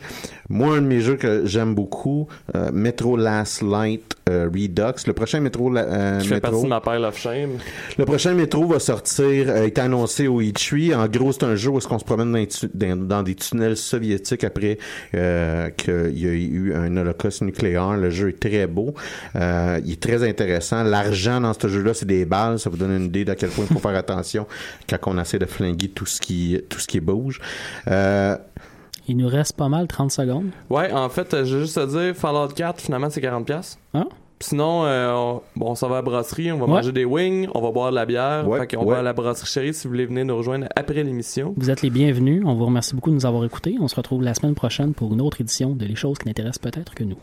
Moi, un de mes jeux que j'aime beaucoup, euh, Metro Last Light euh, Redux. Le prochain Metro, euh, fait Metro- partie de ma pile of shame. le prochain métro va sortir, euh, est annoncé au E3. En gros, c'est un jeu où est-ce qu'on se promène dans, des tunnels soviétiques après qu'il y a eu un holocauste nucléaire. Le jeu est très beau. Il est très intéressant. L'argent dans ce jeu-là, c'est des balles. Ça vous donne une idée d'à quel point il faut faire attention quand on essaie de flinguer tout ce qui, tout ce qui bouge. Euh, Il nous reste pas mal 30 secondes. Ouais, en fait, euh, je veux juste te dire, Fallout 4, finalement, c'est 40$. piastres. Ah. Sinon, euh, on, bon, on s'en va à la brasserie, on va Ouais. manger des wings, on va boire de la bière. Ouais, fait qu'on ouais. va à la brasserie chérie si vous voulez venir nous rejoindre après l'émission. Vous êtes les bienvenus. On vous remercie beaucoup de nous avoir écoutés. On se retrouve la semaine prochaine pour une autre édition de Les choses qui n'intéressent peut-être que nous.